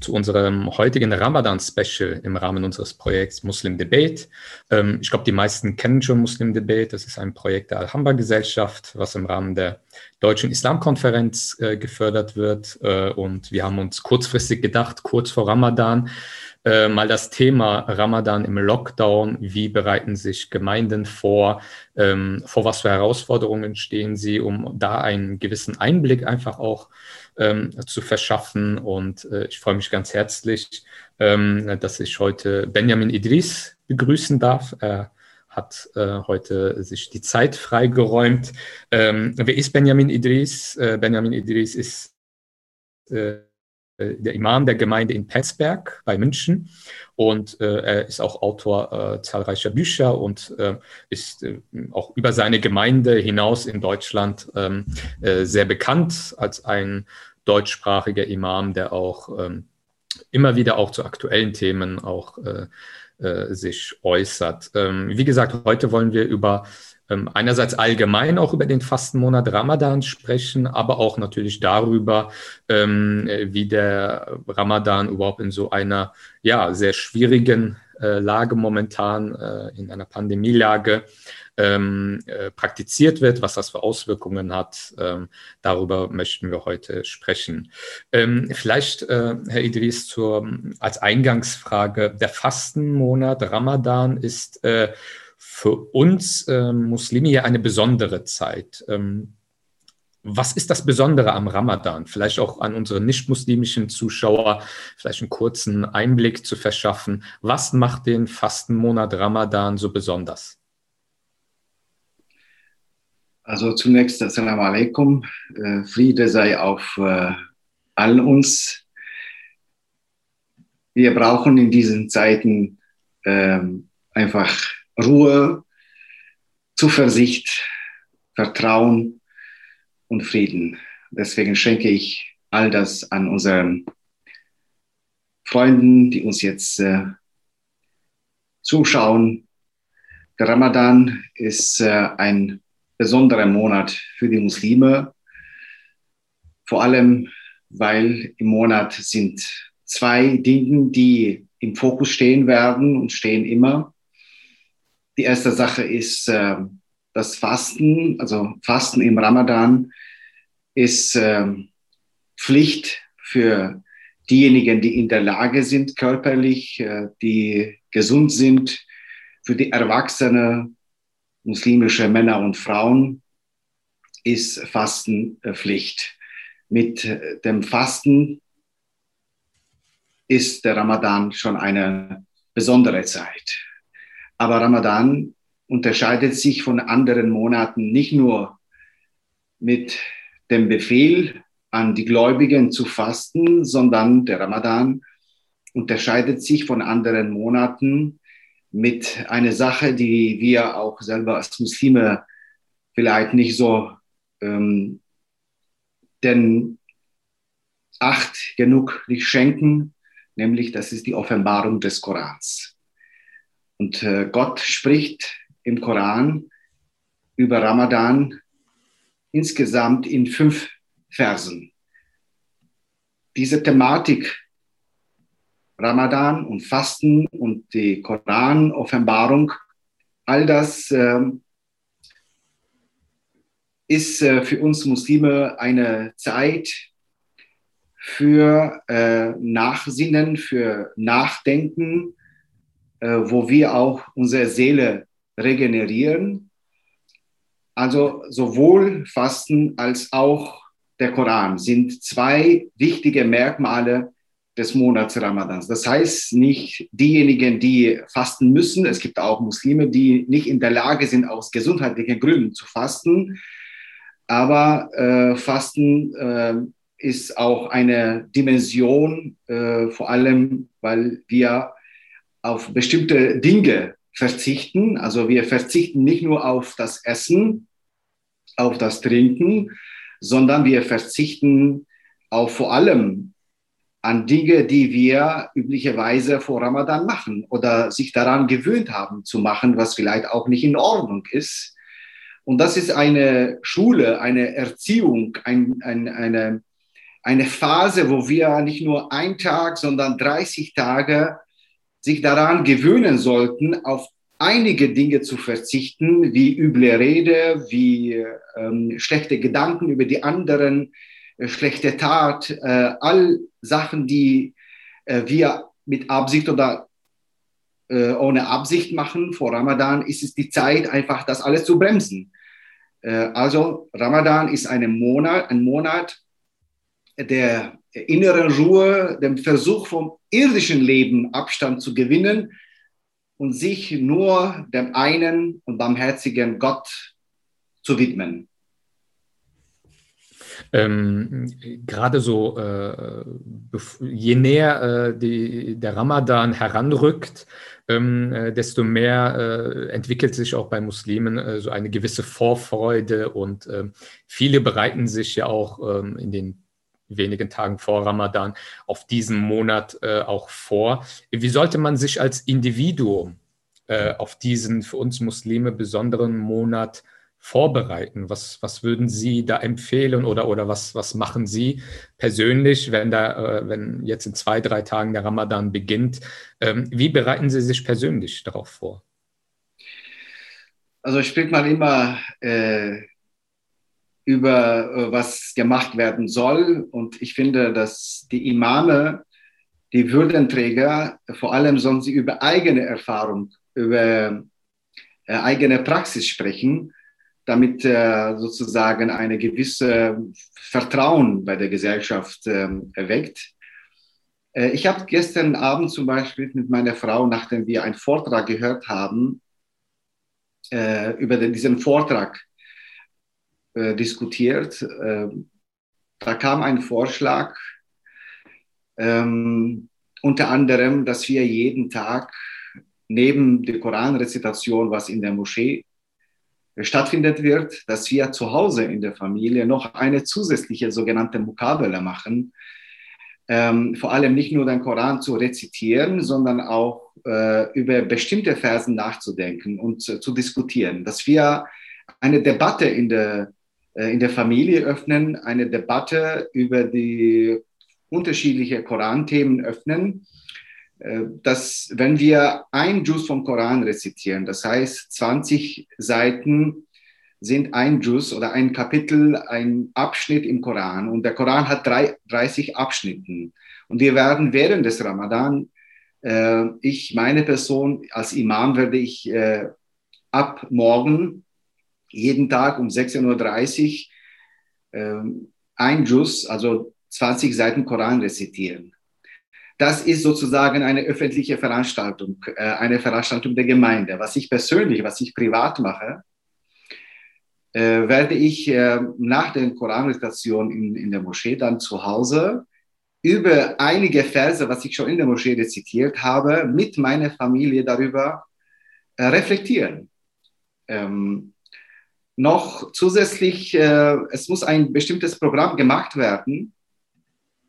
zu unserem heutigen Ramadan-Special im Rahmen unseres Projekts Muslim Debate. Ähm, ich glaube, die meisten kennen schon Muslim Debate. Das ist ein Projekt der Alhambra-Gesellschaft, was im Rahmen der Deutschen Islamkonferenz äh, gefördert wird. Äh, und wir haben uns kurzfristig gedacht, kurz vor Ramadan, äh, mal das Thema Ramadan im Lockdown. Wie bereiten sich Gemeinden vor? Ähm, vor was für Herausforderungen stehen sie, um da einen gewissen Einblick einfach auch ähm, zu verschaffen. Und äh, ich freue mich ganz herzlich, ähm, dass ich heute Benjamin Idris begrüßen darf. Er hat äh, heute sich die Zeit freigeräumt. Ähm, wer ist Benjamin Idris? Äh, Benjamin Idris ist äh, der Imam der Gemeinde in Penzberg bei München und äh, er ist auch Autor äh, zahlreicher Bücher und äh, ist äh, auch über seine Gemeinde hinaus in Deutschland ähm, äh, sehr bekannt als ein deutschsprachiger Imam, der auch ähm, immer wieder auch zu aktuellen Themen auch sich äußert. Ähm, wie gesagt, heute wollen wir über einerseits allgemein auch über den Fastenmonat Ramadan sprechen, aber auch natürlich darüber, ähm, wie der Ramadan überhaupt in so einer ja, sehr schwierigen äh, Lage momentan, äh, in einer Pandemielage, ähm, äh, praktiziert wird, was das für Auswirkungen hat. Ähm, darüber möchten wir heute sprechen. Ähm, vielleicht, äh, Herr Idris, zur, als Eingangsfrage, der Fastenmonat Ramadan ist äh, für uns äh, Muslime ja eine besondere Zeit. Ähm, was ist das Besondere am Ramadan? Vielleicht auch an unsere nicht-muslimischen Zuschauer vielleicht einen kurzen Einblick zu verschaffen. Was macht den Fastenmonat Ramadan so besonders? Also zunächst Assalamu alaikum. Äh, Friede sei auf äh, allen uns. Wir brauchen in diesen Zeiten ähm, einfach Ruhe, Zuversicht, Vertrauen und Frieden. Deswegen schenke ich all das an unseren Freunden, die uns jetzt äh, zuschauen. Der Ramadan ist äh, ein besonderer Monat für die Muslime, vor allem weil im Monat sind zwei Dinge, die im Fokus stehen werden und stehen immer. Die erste Sache ist äh, das Fasten, also Fasten im Ramadan ist äh, Pflicht für diejenigen, die in der Lage sind, körperlich, äh, die gesund sind, für die Erwachsene, muslimische Männer und Frauen ist Fasten äh, Pflicht. Mit äh, dem Fasten ist der Ramadan schon eine besondere Zeit. Aber Ramadan unterscheidet sich von anderen Monaten nicht nur mit dem Befehl an die Gläubigen zu fasten, sondern der Ramadan unterscheidet sich von anderen Monaten mit einer Sache, die wir auch selber als Muslime vielleicht nicht so ähm, den Acht genug nicht schenken, nämlich das ist die Offenbarung des Korans. Und äh, Gott spricht im Koran über Ramadan insgesamt in fünf Versen. Diese Thematik Ramadan und Fasten und die Koran-Offenbarung, all das äh, ist äh, für uns Muslime eine Zeit für äh, Nachsinnen, für Nachdenken, wo wir auch unsere Seele regenerieren. Also sowohl Fasten als auch der Koran sind zwei wichtige Merkmale des Monats Ramadans. Das heißt nicht diejenigen, die fasten müssen. Es gibt auch Muslime, die nicht in der Lage sind, aus gesundheitlichen Gründen zu fasten. Aber äh, Fasten äh, ist auch eine Dimension, äh, vor allem, weil wir auf bestimmte Dinge verzichten. Also wir verzichten nicht nur auf das Essen, auf das Trinken, sondern wir verzichten auch vor allem an Dinge, die wir üblicherweise vor Ramadan machen oder sich daran gewöhnt haben zu machen, was vielleicht auch nicht in Ordnung ist. Und das ist eine Schule, eine Erziehung, ein, ein, eine, eine Phase, wo wir nicht nur einen Tag, sondern 30 Tage sich daran gewöhnen sollten, auf einige Dinge zu verzichten, wie üble Rede, wie ähm, schlechte Gedanken über die anderen, äh, schlechte Tat, äh, all Sachen, die äh, wir mit Absicht oder äh, ohne Absicht machen. Vor Ramadan ist es die Zeit, einfach das alles zu bremsen. Äh, also Ramadan ist ein Monat, ein Monat der inneren Ruhe, dem Versuch vom irdischen Leben Abstand zu gewinnen und sich nur dem einen und barmherzigen Gott zu widmen. Ähm, Gerade so, äh, je näher äh, die, der Ramadan heranrückt, ähm, äh, desto mehr äh, entwickelt sich auch bei Muslimen äh, so eine gewisse Vorfreude und ähm, viele bereiten sich ja auch ähm, in den wenigen Tagen vor Ramadan auf diesen Monat äh, auch vor. Wie sollte man sich als Individuum äh, auf diesen für uns Muslime besonderen Monat vorbereiten? Was, was würden Sie da empfehlen oder, oder was, was machen Sie persönlich, wenn, da, äh, wenn jetzt in zwei, drei Tagen der Ramadan beginnt? Ähm, wie bereiten Sie sich persönlich darauf vor? Also ich spreche mal immer äh, über äh, was gemacht werden soll. Und ich finde, dass die Imame, die Würdenträger, vor allem sollen sie über eigene Erfahrung, über äh, eigene Praxis sprechen, damit äh, sozusagen eine gewisse Vertrauen bei der Gesellschaft ähm, erweckt. Ich habe gestern Abend zum Beispiel mit meiner Frau, nachdem wir einen Vortrag gehört haben, über diesen Vortrag äh, diskutiert. Ähm, da kam ein Vorschlag, ähm, unter anderem, dass wir jeden Tag neben der Koranrezitation, was in der Moschee stattfindet wird, dass wir zu Hause in der Familie noch eine zusätzliche sogenannte Mukabele machen. Ähm, vor allem nicht nur den Koran zu rezitieren, sondern auch äh, über bestimmte Versen nachzudenken und zu, zu diskutieren. Dass wir eine Debatte in der äh, in der Familie öffnen, eine Debatte über die unterschiedlichen Koranthemen öffnen, äh, dass wenn wir ein Juz vom Koran rezitieren, das heißt 20 Seiten sind ein Juz oder ein Kapitel, ein Abschnitt im Koran und der Koran hat 30 Abschnitten. Und wir werden während des Ramadan, äh, ich, meine Person als Imam werde ich ab morgen jeden Tag um 16.30 Uhr ähm, ein Juz, also 20 Seiten Koran rezitieren. Das ist sozusagen eine öffentliche Veranstaltung, äh, eine Veranstaltung der Gemeinde. Was ich persönlich, was ich privat mache, äh, werde ich äh, nach der Koranrezitation in, in der Moschee dann zu Hause über einige Verse, was ich schon in der Moschee rezitiert habe, mit meiner Familie darüber äh, reflektieren. Ähm, noch zusätzlich, äh, es muss ein bestimmtes Programm gemacht werden.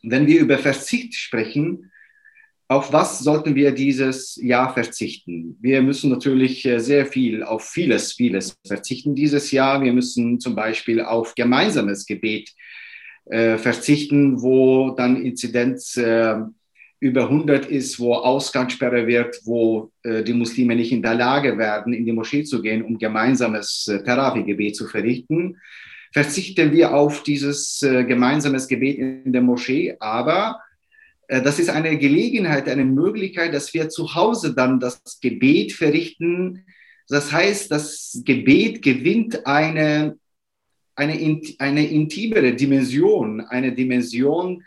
Wenn wir über Verzicht sprechen, auf was sollten wir dieses Jahr verzichten? Wir müssen natürlich äh, sehr viel auf vieles, vieles verzichten dieses Jahr. Wir müssen zum Beispiel auf gemeinsames Gebet äh, verzichten, wo dann Inzidenz äh, über 100 ist, wo Ausgangssperre wird, wo äh, die Muslime nicht in der Lage werden, in die Moschee zu gehen, um gemeinsames äh, Therapiegebet zu verrichten, verzichten wir auf dieses äh, gemeinsames Gebet in der Moschee. Aber äh, das ist eine Gelegenheit, eine Möglichkeit, dass wir zu Hause dann das Gebet verrichten. Das heißt, das Gebet gewinnt eine, eine, eine intimere Dimension, eine Dimension,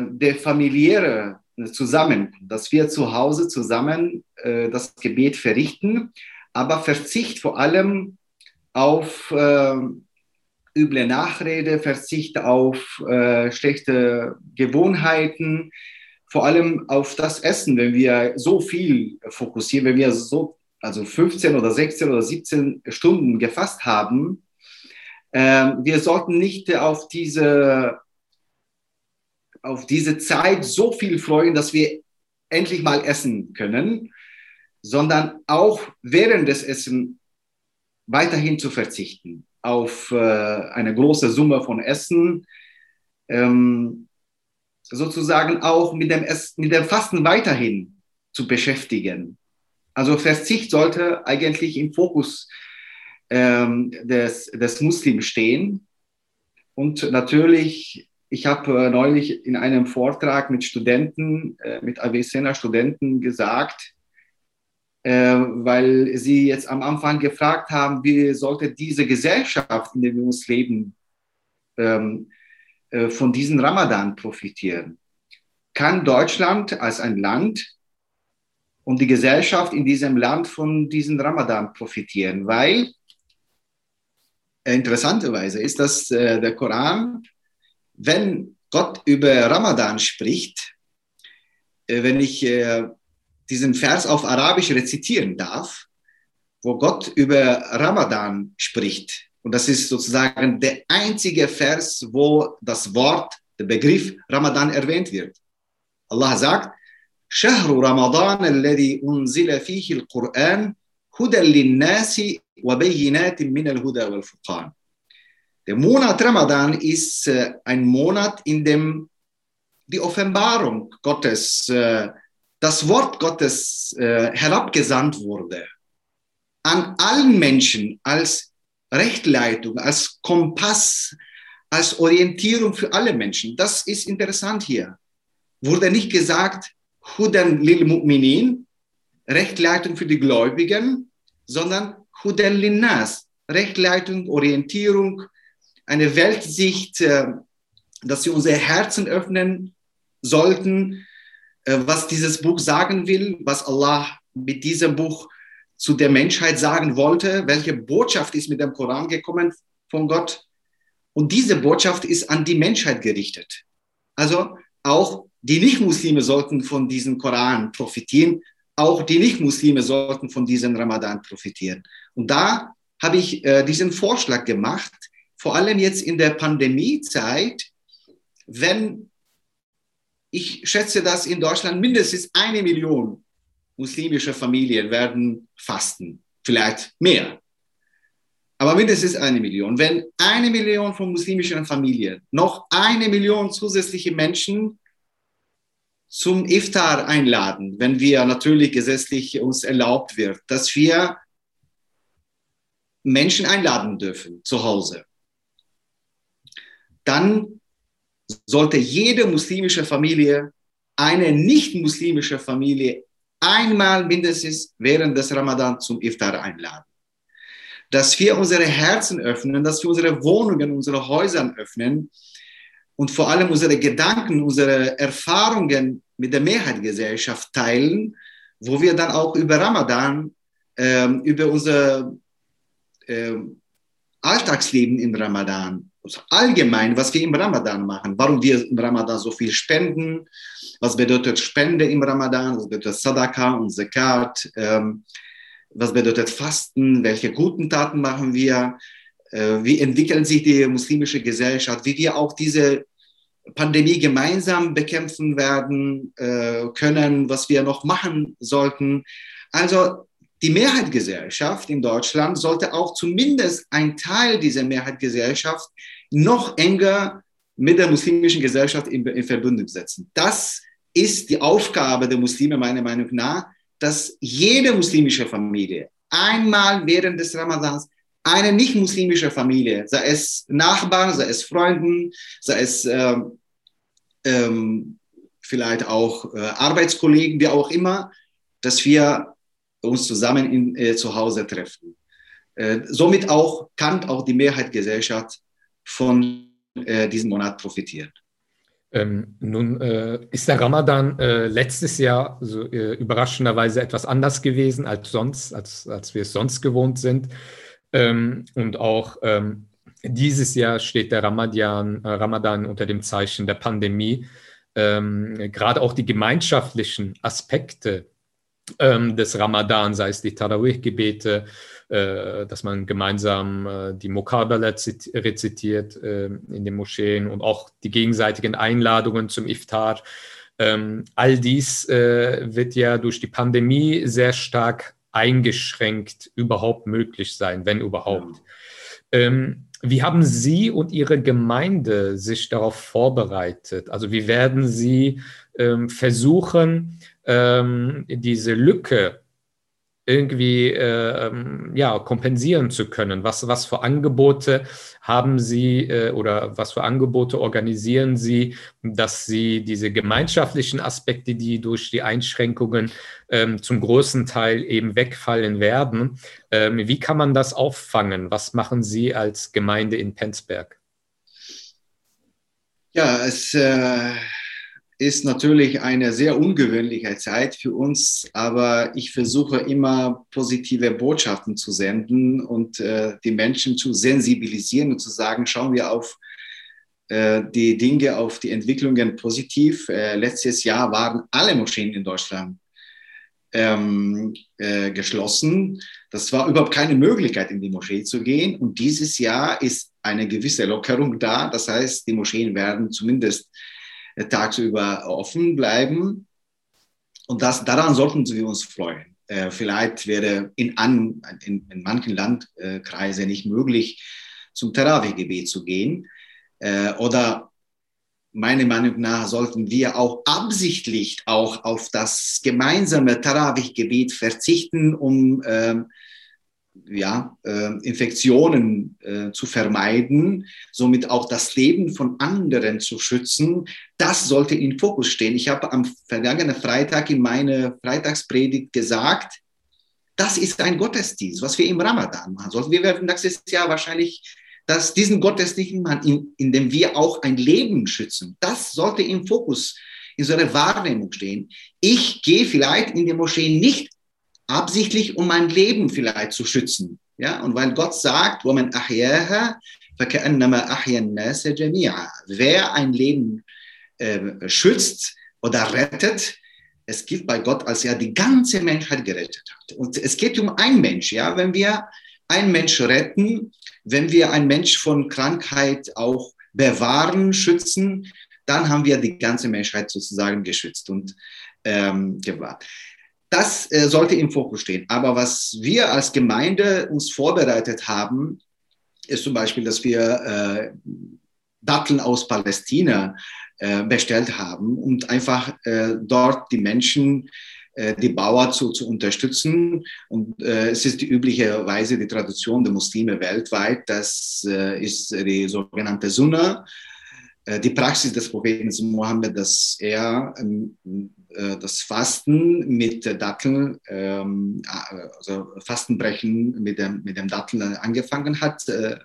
äh, der familiäre Zusammenkunft, dass wir zu Hause zusammen äh, das Gebet verrichten, aber Verzicht vor allem auf äh, üble Nachrede, Verzicht auf äh, schlechte Gewohnheiten, vor allem auf das Essen, wenn wir so viel fokussieren, wenn wir so also 15 oder 16 oder 17 Stunden gefasst haben, äh, wir sollten nicht auf diese auf diese Zeit so viel freuen, dass wir endlich mal essen können, sondern auch während des Essen weiterhin zu verzichten auf äh, eine große Summe von Essen. ähm, sozusagen auch mit dem, mit dem Fasten weiterhin zu beschäftigen. Also Verzicht sollte eigentlich im Fokus ähm, des, des Muslims stehen. Und natürlich, ich habe äh, neulich in einem Vortrag mit Studenten, äh, mit Avicena Studenten gesagt, äh, weil sie jetzt am Anfang gefragt haben, wie sollte diese Gesellschaft, in der wir uns leben, ähm, äh, von diesem Ramadan profitieren. Kann Deutschland als ein Land und die Gesellschaft in diesem Land von diesem Ramadan profitieren? Weil interessanterweise ist, dass der Koran, wenn Gott über Ramadan spricht, äh, wenn ich äh, diesen Vers auf Arabisch rezitieren darf, wo Gott über Ramadan spricht, und das ist sozusagen der einzige Vers, wo das Wort, der Begriff Ramadan erwähnt wird. Allah sagt, شهر رمضان الذي أنزل فيه القرآن هدى للناس وبينات من الهدى والفرقان. der Monat Ramadan ist äh, ein Monat, in dem die Offenbarung Gottes, äh, das Wort Gottes äh, herabgesandt wurde an allen Menschen als Rechtleitung, als Kompass, als Orientierung für alle Menschen. Das ist interessant hier. Wurde nicht gesagt, Hudan lil Mu'minin, Rechtleitung für die Gläubigen, sondern Hudan lil Nas, Rechtleitung, Orientierung, eine Weltsicht, äh, dass wir unsere Herzen öffnen sollten, äh, was dieses Buch sagen will, was Allah mit diesem Buch zu der Menschheit sagen wollte, welche Botschaft ist mit dem Koran gekommen von Gott. Und diese Botschaft ist an die Menschheit gerichtet. Also auch die Nichtmuslime sollten von diesem Koran profitieren. Auch die Nichtmuslime sollten von diesem Ramadan profitieren. Und da habe ich äh, diesen Vorschlag gemacht, vor allem jetzt in der Pandemiezeit, wenn ich schätze, dass in Deutschland mindestens eine Million muslimische Familien werden fasten, vielleicht mehr. Aber mindestens eine Million. Wenn eine Million von muslimischen Familien noch eine Million zusätzliche Menschen zum Iftar einladen, wenn wir natürlich gesetzlich uns erlaubt wird, dass wir Menschen einladen dürfen zu Hause, dann sollte jede muslimische Familie eine nicht muslimische Familie einmal mindestens während des Ramadan zum Iftar einladen. Dass wir unsere Herzen öffnen, dass wir unsere Wohnungen, unsere Häuser öffnen und vor allem unsere Gedanken, unsere Erfahrungen mit der Mehrheitsgesellschaft teilen, wo wir dann auch über Ramadan, äh, über unser äh, Alltagsleben im Ramadan, allgemein, was wir im Ramadan machen, warum wir im Ramadan so viel spenden, was bedeutet Spende im Ramadan, was bedeutet Sadaka und Zakat, ähm, was bedeutet Fasten, welche guten Taten machen wir, äh, wie entwickelt sich die muslimische Gesellschaft, wie wir auch diese Pandemie gemeinsam bekämpfen werden äh, können, was wir noch machen sollten. Also die Mehrheitsgesellschaft in Deutschland sollte auch zumindest ein Teil dieser Mehrheitsgesellschaft noch enger mit der muslimischen Gesellschaft in, in Verbindung setzen. Das ist die Aufgabe der Muslime meiner Meinung nach, dass jede muslimische Familie einmal während des Ramadans eine nicht muslimische Familie, sei es Nachbarn, sei es Freunden, sei es ähm, ähm, vielleicht auch äh, Arbeitskollegen, wie auch immer, dass wir uns zusammen in, äh, zu Hause treffen. Äh, somit auch kann auch die Mehrheitsgesellschaft von äh, diesem Monat profitiert. Ähm, nun äh, ist der Ramadan äh, letztes Jahr so, äh, überraschenderweise etwas anders gewesen als sonst, als, als wir es sonst gewohnt sind. Ähm, und auch ähm, dieses Jahr steht der Ramadan, äh, Ramadan unter dem Zeichen der Pandemie. Ähm, gerade auch die gemeinschaftlichen Aspekte ähm, des Ramadan, sei es die Tarawih-Gebete, dass man gemeinsam äh, die Mokabala rezitiert äh, in den Moscheen und auch die gegenseitigen Einladungen zum Iftar. Ähm, all dies äh, wird ja durch die Pandemie sehr stark eingeschränkt überhaupt möglich sein, wenn überhaupt. Ähm, Wie haben Sie und Ihre Gemeinde sich darauf vorbereitet? Also wie werden Sie ähm, versuchen, ähm, diese Lücke irgendwie äh, ja, kompensieren zu können? Was, was für Angebote haben Sie äh, oder was für Angebote organisieren Sie, dass Sie diese gemeinschaftlichen Aspekte, die durch die Einschränkungen ähm, zum großen Teil eben wegfallen werden, ähm, wie kann man das auffangen? Was machen Sie als Gemeinde in Penzberg? Ja, es äh ist natürlich eine sehr ungewöhnliche Zeit für uns, aber ich versuche immer positive Botschaften zu senden und äh, die Menschen zu sensibilisieren und zu sagen, schauen wir auf äh, die Dinge, auf die Entwicklungen positiv. Äh, letztes Jahr waren alle Moscheen in Deutschland ähm, äh, geschlossen. Das war überhaupt keine Möglichkeit, in die Moschee zu gehen. Und dieses Jahr ist eine gewisse Lockerung da. Das heißt, die Moscheen werden zumindest tagsüber offen bleiben. Und das, daran sollten wir uns freuen. Äh, vielleicht wäre in, an, in, in manchen Landkreisen nicht möglich, zum Tarawih-Gebet zu gehen. Äh, oder meiner Meinung nach sollten wir auch absichtlich auch auf das gemeinsame Tarawih-Gebet verzichten, um ähm, ja, äh, Infektionen äh, zu vermeiden, somit auch das Leben von anderen zu schützen, das sollte in Fokus stehen. Ich habe am vergangenen Freitag in meiner Freitagspredigt gesagt, das ist ein Gottesdienst, was wir im Ramadan machen sollten. Wir werden nächstes Jahr wahrscheinlich dass diesen Gottesdienst machen, in, in dem wir auch ein Leben schützen. Das sollte im Fokus in so einer Wahrnehmung stehen. Ich gehe vielleicht in die Moschee nicht absichtlich, um mein Leben vielleicht zu schützen. Ja, und weil Gott sagt, وَمَنْ أَحْيَاهَا فَكَأَنَّمَا أَحْيَا النَّاسَ جَمِيعًا Wer ein Leben äh, schützt oder rettet, es gilt bei Gott, als er die ganze Menschheit gerettet hat. Und es geht um einen Mensch. Ja? Wenn wir einen Mensch retten, wenn wir einen Mensch von Krankheit auch bewahren, schützen, dann haben wir die ganze Menschheit sozusagen geschützt und ähm, gewahrt. Das äh, sollte im Fokus stehen. Aber was wir als Gemeinde uns vorbereitet haben, ist zum Beispiel, dass wir äh, Datteln aus Palästina äh, bestellt haben und einfach äh, dort die Menschen, äh, die Bauer zu, zu unterstützen. Und äh, es ist die übliche Weise, die Tradition der Muslime weltweit. Das ist die sogenannte Sunnah die Praxis des Propheten Mohammed, dass er ähm, äh, das Fasten mit Datteln, ähm, also Fastenbrechen mit dem, mit dem Datteln angefangen hat. Äh,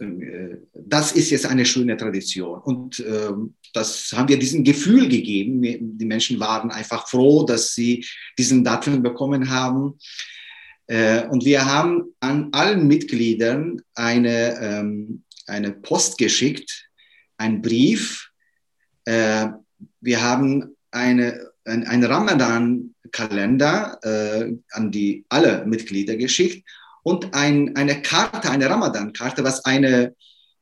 äh, das ist jetzt eine schöne Tradition. Und ähm, das haben wir diesem Gefühl gegeben. Die Menschen waren einfach froh, dass sie diesen Datteln bekommen haben. Und wir haben an allen Mitgliedern eine, ähm, eine Post geschickt, einen Brief. Wir haben eine, ein, ein Ramadan-Kalender äh, an die alle Mitglieder geschickt und ein, eine Karte, eine Ramadan-Karte, was eine,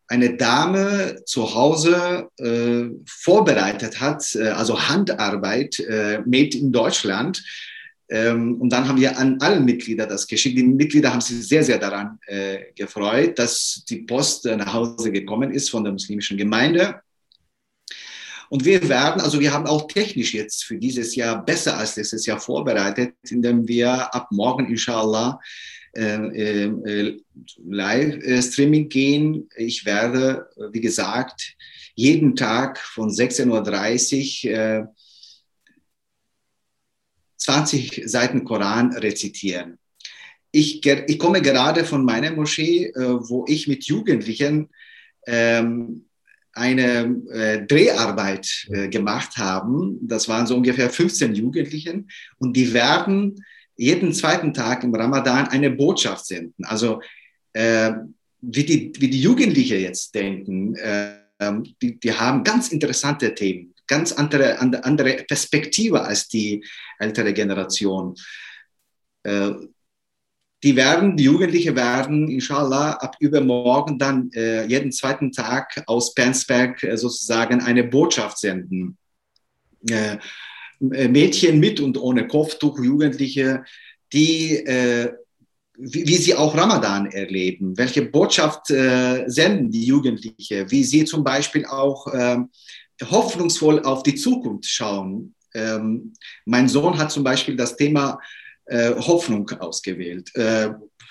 eine Dame zu Hause äh, vorbereitet hat, äh, also Handarbeit, äh, made in Deutschland. Ähm, und dann haben wir an alle Mitglieder das geschickt. Die Mitglieder haben sich sehr, sehr daran äh, gefreut, dass die Post nach Hause gekommen ist von der muslimischen Gemeinde. Und wir werden, also wir haben auch technisch jetzt für dieses Jahr besser als letztes Jahr vorbereitet, indem wir ab morgen inshallah äh, äh, Live-Streaming gehen. Ich werde, wie gesagt, jeden Tag von 16.30 Uhr äh, 20 Seiten Koran rezitieren. Ich, ich komme gerade von meiner Moschee, äh, wo ich mit Jugendlichen ähm, eine äh, Dreharbeit äh, gemacht haben. Das waren so ungefähr 15 Jugendlichen und die werden jeden zweiten Tag im Ramadan eine Botschaft senden. Also äh, wie, die, wie die Jugendlichen jetzt denken, äh, die, die haben ganz interessante Themen, ganz andere, andere Perspektive als die ältere Generation. Die werden, die Jugendlichen werden, inshallah, ab übermorgen dann äh, jeden zweiten Tag aus Penzberg äh, sozusagen eine Botschaft senden. Äh, äh Mädchen mit und ohne Kopftuch, Jugendliche, die äh, wie, wie, sie auch Ramadan erleben, welche Botschaft äh, senden die Jugendlichen, wie sie zum Beispiel auch äh, hoffnungsvoll auf die Zukunft schauen. Ähm, mein Sohn hat zum Beispiel das Thema Hoffnung ausgewählt. Äh,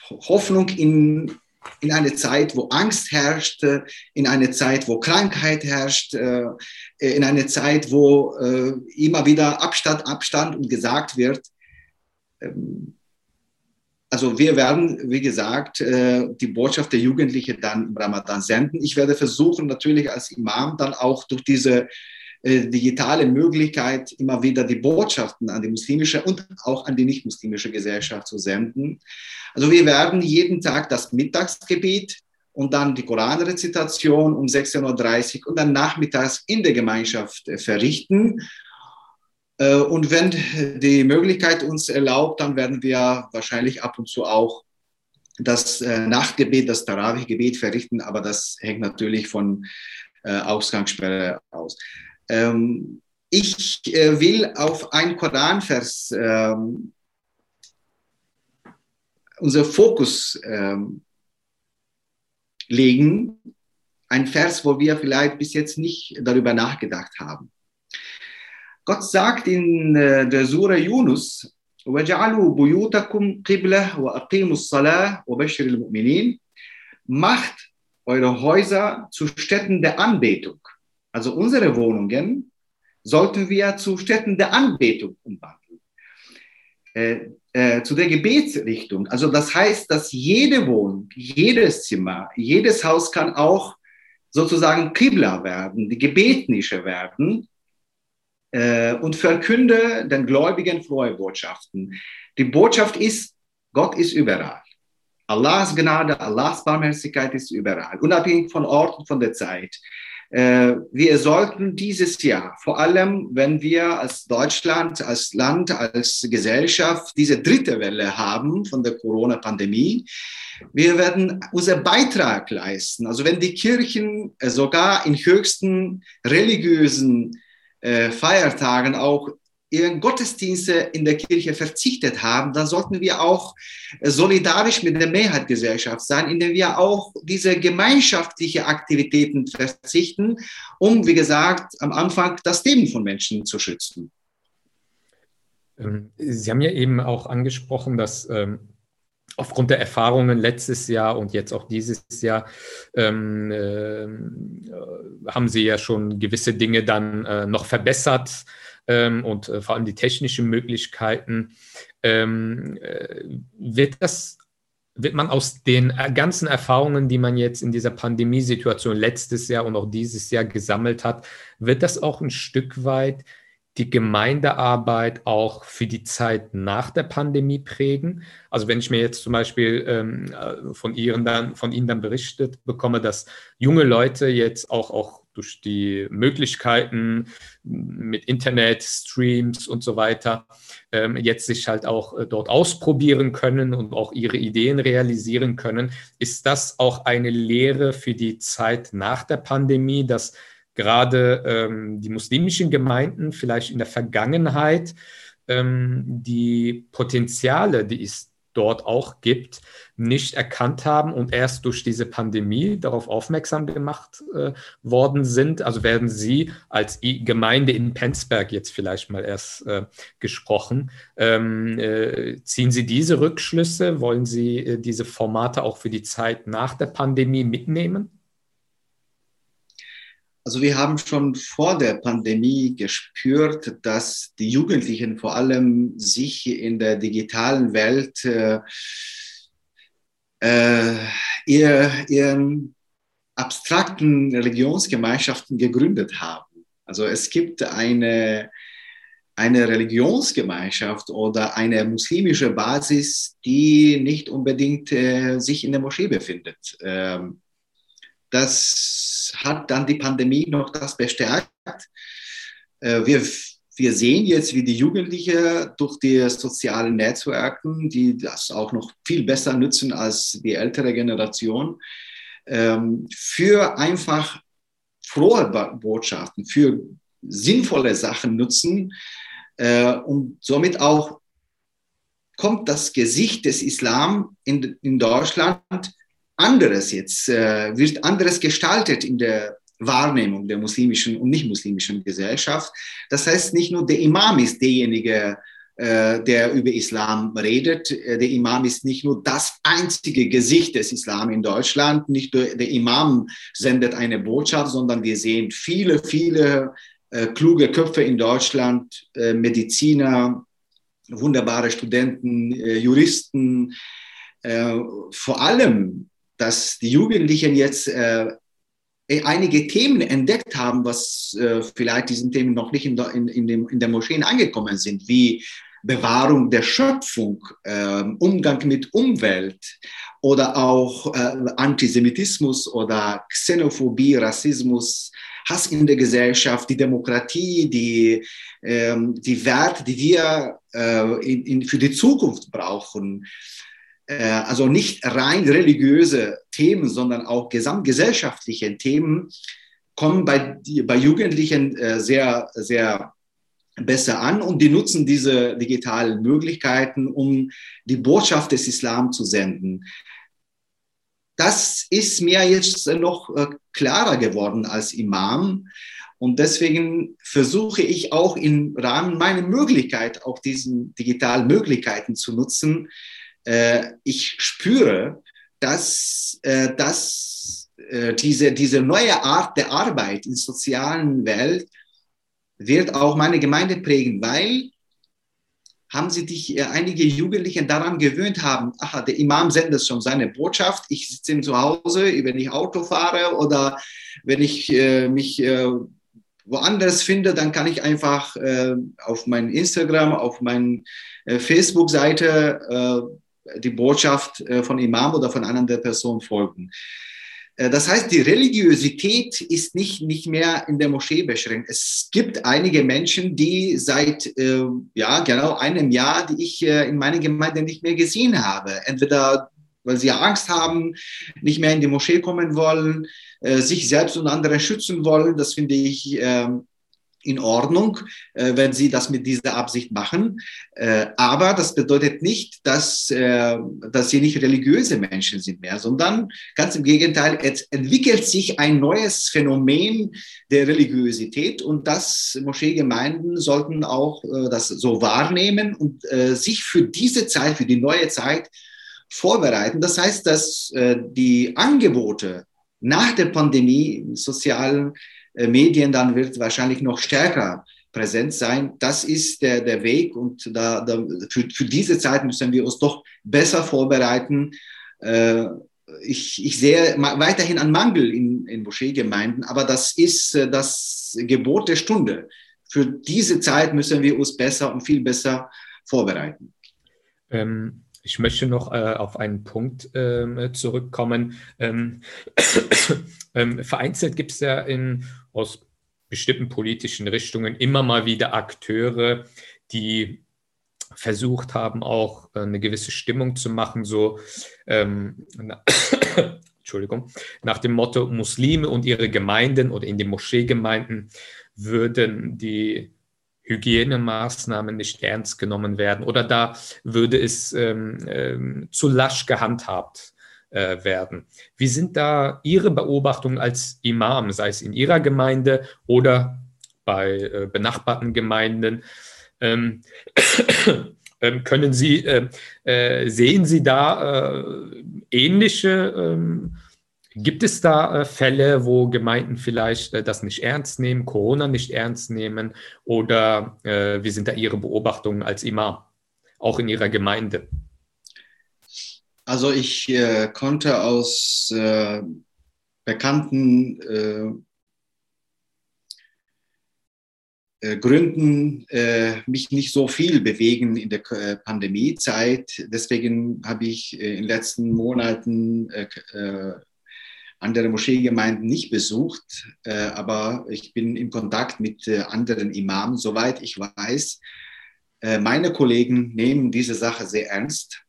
Hoffnung in, in eine Zeit, wo Angst herrscht, in eine Zeit, wo Krankheit herrscht, äh, in eine Zeit, wo äh, immer wieder Abstand, Abstand und gesagt wird, ähm, also wir werden, wie gesagt, äh, die Botschaft der Jugendlichen dann im Ramadan senden. Ich werde versuchen, natürlich als Imam dann auch durch diese äh, digitale Möglichkeit immer wieder die Botschaften an die muslimische und auch an die nicht-muslimische Gesellschaft zu senden. Also wir werden jeden Tag das Mittagsgebet und dann die Koranrezitation um 16.30 Uhr und dann nachmittags in der Gemeinschaft äh, verrichten. Äh, und wenn die Möglichkeit uns erlaubt, dann werden wir wahrscheinlich ab und zu auch das Nachtgebet, das Tarawih-Gebet verrichten, aber das hängt natürlich von Ausgangssperre aus. Ähm, ich will auf einen Koranvers ähm, unser Fokus ähm, legen, ein Vers, wo wir vielleicht bis jetzt nicht darüber nachgedacht haben. Gott sagt in äh, der Sura Yunus, وَجَعَلُوا بُيُوتَكُمْ قِبْلَةً وَأَقِيمُوا الصَّلَاةَ وَبَشِّرِ الْمُؤْمِنِينَ Macht eure Häuser zu Städten der Anbetung. also unsere Wohnungen sollten wir zu Städten der Anbetung umwandeln. Äh, äh, zu der Gebetsrichtung. Also das heißt, dass jede Wohnung, jedes Zimmer, jedes Haus kann auch sozusagen Qibla werden, die Gebetnische werden äh, und verkünde den Gläubigen frohe Botschaften. Die Botschaft ist, Gott ist überall. Allahs Gnade, Allahs Barmherzigkeit ist überall, unabhängig von Ort und von der Zeit. Äh, wir sollten dieses Jahr, vor allem wenn wir als Deutschland, als Land, als Gesellschaft diese dritte Welle haben von der Corona-Pandemie, wir werden unseren Beitrag leisten. Also wenn die Kirchen sogar in höchsten religiösen äh, Feiertagen auch ihren Gottesdienste in der Kirche verzichtet haben, dann sollten wir auch solidarisch mit der Mehrheitsgesellschaft sein, indem wir auch diese gemeinschaftlichen Aktivitäten verzichten, um, wie gesagt, am Anfang das Leben von Menschen zu schützen. Ähm, Sie haben ja eben auch angesprochen, dass ähm, aufgrund der Erfahrungen letztes Jahr und jetzt auch dieses Jahr ähm, äh, haben Sie ja schon gewisse Dinge dann äh, noch verbessert ähm, und äh, vor allem die technischen Möglichkeiten. Ähm, äh, wird das wird man aus den äh, ganzen Erfahrungen, die man jetzt in dieser Pandemiesituation letztes Jahr und auch dieses Jahr gesammelt hat, wird das auch ein Stück weit die Gemeindearbeit auch für die Zeit nach der Pandemie prägen? Also wenn ich mir jetzt zum Beispiel ähm, äh, von, Ihren dann, von Ihnen dann berichtet bekomme, dass junge Leute jetzt auch, auch durch die Möglichkeiten mit Internet, Streams und so weiter ähm, jetzt sich halt auch äh, dort ausprobieren können und auch ihre Ideen realisieren können. Ist das auch eine Lehre für die Zeit nach der Pandemie, dass gerade ähm, die muslimischen Gemeinden vielleicht in der Vergangenheit ähm, die Potenziale, die es dort auch gibt, nicht erkannt haben und erst durch diese Pandemie darauf aufmerksam gemacht äh, worden sind. Also werden Sie als Gemeinde in Penzberg jetzt vielleicht mal erst äh, gesprochen. Ähm, äh, ziehen Sie diese Rückschlüsse? Wollen Sie äh, diese Formate auch für die Zeit nach der Pandemie mitnehmen? Also wir haben schon vor der Pandemie gespürt, dass die Jugendlichen vor allem sich in der digitalen Welt äh, äh, ihr, ihren abstrakten Religionsgemeinschaften gegründet haben. Also es gibt eine, eine Religionsgemeinschaft oder eine muslimische Basis, die nicht unbedingt äh, sich in der Moschee befindet. Ähm, das hat dann die Pandemie noch das bestärkt. Äh, wir, wir sehen jetzt, wie die Jugendlichen durch die sozialen Netzwerke, die das auch noch viel besser nutzen als die ältere Generation, ähm, für einfach frohe Botschaften, für sinnvolle Sachen nutzen äh, und somit auch kommt das Gesicht des Islam in, in Deutschland anderes jetzt, äh, wird anderes gestaltet in der Wahrnehmung der muslimischen und nicht-muslimischen Gesellschaft. Das heißt, nicht nur der Imam ist derjenige, äh, der über Islam redet. Äh, der Imam ist nicht nur das einzige Gesicht des Islam in Deutschland. Nicht nur der Imam sendet eine Botschaft, sondern wir sehen viele, viele äh, kluge Köpfe in Deutschland, äh, Mediziner, wunderbare Studenten, äh, Juristen. Äh, vor allem, dass die Jugendlichen jetzt einige Themen entdeckt haben, was äh, vielleicht diesen Themen noch nicht in, der, in, in, dem, in der Moscheen angekommen sind, wie Bewahrung der Schöpfung, äh, Umgang mit Umwelt oder auch äh, Antisemitismus oder Xenophobie, Rassismus, Hass in der Gesellschaft, die Demokratie, die, ähm, die Werte, die wir äh, in, in, für die Zukunft brauchen. Äh, also nicht rein religiöse Themen, sondern auch gesamtgesellschaftliche Themen kommen bei, bei Jugendlichen äh, sehr, sehr besser an und die nutzen diese digitalen Möglichkeiten, um die Botschaft des Islam zu senden. Das ist mir jetzt noch äh, klarer geworden als Imam. Und deswegen versuche ich auch im Rahmen meiner Möglichkeit, auch diesen digitalen Möglichkeiten zu nutzen. Äh, ich spüre, dass, äh, dass diese, diese neue Art der Arbeit in der sozialen Welt wird auch meine Gemeinde prägen, weil haben sie dich äh, einige Jugendliche daran gewöhnt haben, aha, der Imam sendet schon seine Botschaft, ich sitze ihm zu Hause, wenn ich Auto fahre oder wenn ich äh, mich äh, woanders finde, dann kann ich einfach äh, auf mein Instagram, auf meine äh, Facebook-Seite äh, die Botschaft von Imam oder von einer anderen Person folgen. Äh, das heißt, die Religiosität ist nicht, nicht mehr in der Moschee beschränkt. Es gibt einige Menschen, die seit äh, ja, genau einem Jahr, die ich äh, in meiner Gemeinde nicht mehr gesehen habe. Entweder weil sie Angst haben, nicht mehr in die Moschee kommen wollen, äh, sich selbst und andere schützen wollen. Das finde ich ähm, in Ordnung, äh, wenn Sie das mit dieser Absicht machen. Äh, aber das bedeutet nicht, dass, äh, dass Sie nicht religiöse Menschen sind mehr, sondern ganz im Gegenteil, es entwickelt sich ein neues Phänomen der Religiosität und das Moscheegemeinden sollten auch äh, das so wahrnehmen und äh, sich für diese Zeit, für die neue Zeit vorbereiten. Das heißt, dass äh, die Angebote nach der Pandemie sozialen äh, Medien dann wird wahrscheinlich noch stärker präsent sein. Das ist der, der Weg und da, da für, für diese Zeit müssen wir uns doch besser vorbereiten. Äh, ich, ich sehe weiterhin einen Mangel in, in Moscheegemeinden, aber das ist äh, das Gebot der Stunde. Für diese Zeit müssen wir uns besser und viel besser vorbereiten. Ähm, ich möchte noch äh, auf einen Punkt ähm, zurückkommen. Ähm, ähm, vereinzelt gibt es ja in, aus bestimmten politischen Richtungen immer mal wieder Akteure, die versucht haben, auch äh, eine gewisse Stimmung zu machen, so ähm, na, Entschuldigung, nach dem Motto, Muslime und ihre Gemeinden oder in den Moscheegemeinden würden die Hygienemaßnahmen nicht ernst genommen werden oder da würde es ähm, ähm, zu lasch gehandhabt äh, werden. Wie sind da Ihre Beobachtungen als Imam, sei es in Ihrer Gemeinde oder bei äh, benachbarten Gemeinden? Ähm, ähm können Sie, äh, äh, sehen Sie da äh, ähnliche ähm, Gibt es da äh, Fälle, wo Gemeinden vielleicht äh, das nicht ernst nehmen, Corona nicht ernst nehmen? Oder äh, wie sind da Ihre Beobachtungen als Imam, auch in Ihrer Gemeinde? Also ich konnte aus bekannten Gründen mich nicht so viel bewegen in der Pandemiezeit. Deswegen habe ich in den letzten Monaten andere Moscheegemeinden nicht besucht, äh, aber ich bin in Kontakt mit äh, anderen Imamen, soweit ich weiß. Äh, meine Kollegen nehmen diese Sache sehr ernst.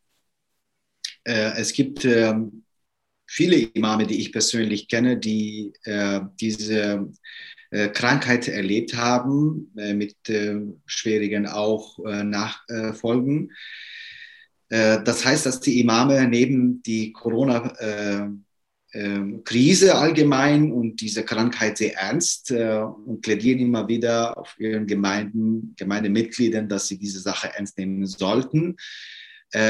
Es gibt ähm, viele Imame, die ich persönlich kenne, die diese Krankheit erlebt haben, mit schwierigen auch Nachfolgen. Das heißt, dass die Imame neben die Corona-Krise äh, allgemein und diese Krankheit sehr ernst und plädieren immer wieder auf ihren Gemeinden, Gemeindemitgliedern, dass sie diese Sache ernst nehmen sollten.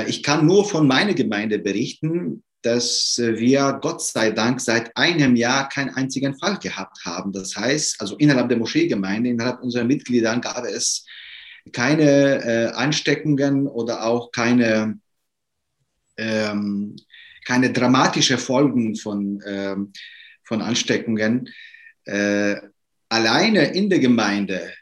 Ich kann nur von meiner Gemeinde berichten, dass wir Gott sei Dank seit einem Jahr keinen einzigen Fall gehabt haben. Das heißt, also innerhalb der Moscheegemeinde, innerhalb unserer Mitglieder gab es keine äh, Ansteckungen oder auch keine, ähm, keine dramatische Folgen von, ähm, von Ansteckungen. Äh, alleine in der Gemeinde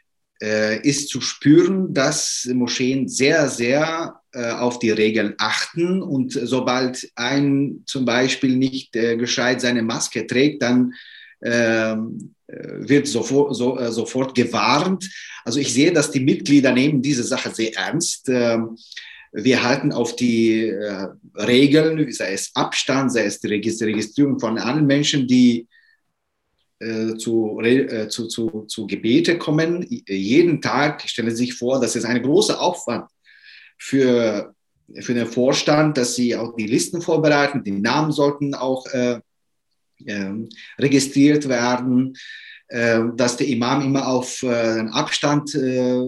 äh, ist zu spüren, dass Moscheen sehr, sehr äh, auf die Regeln achten und sobald ein zum Beispiel nicht äh, gescheit seine Maske trägt, dann ähm, äh, wird sofort, so, äh, sofort gewarnt. Also ich sehe, dass die Mitglieder nehmen diese Sache sehr ernst. Ähm, wir halten auf die äh, Regeln, sei es Abstand, sei es die Registrierung von anderen Menschen, die äh, zu, äh, zu, zu, zu Gebete kommen. Jeden Tag stellen Sie sich vor, das ist ein großer Aufwand für, für den Vorstand, dass sie auch die Listen vorbereiten. Die Namen sollten auch äh, äh, registriert werden, äh, dass der Imam immer auf äh, Abstand äh,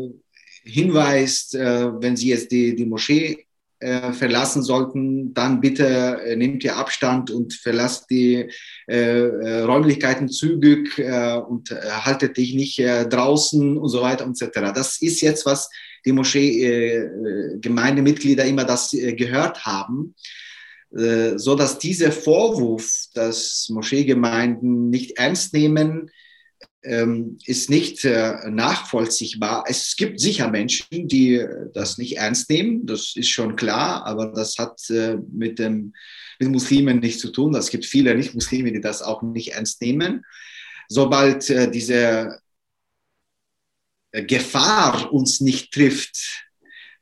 hinweist, äh, wenn sie jetzt die, die Moschee verlassen sollten, dann bitte nehmt ihr Abstand und verlasst die Räumlichkeiten zügig und haltet dich nicht draußen und so weiter und so weiter. Das ist jetzt was die Moschee-Gemeindemitglieder äh, immer das äh, gehört haben, äh, so dass dieser Vorwurf, dass Moscheegemeinden nicht ernst nehmen, ist nicht nachvollziehbar. Es gibt sicher Menschen, die das nicht ernst nehmen, das ist schon klar, aber das hat mit, dem, mit Muslimen nichts zu tun. Es gibt viele Nicht-Muslime, die das auch nicht ernst nehmen. Sobald diese äh, Gefahr uns nicht trifft,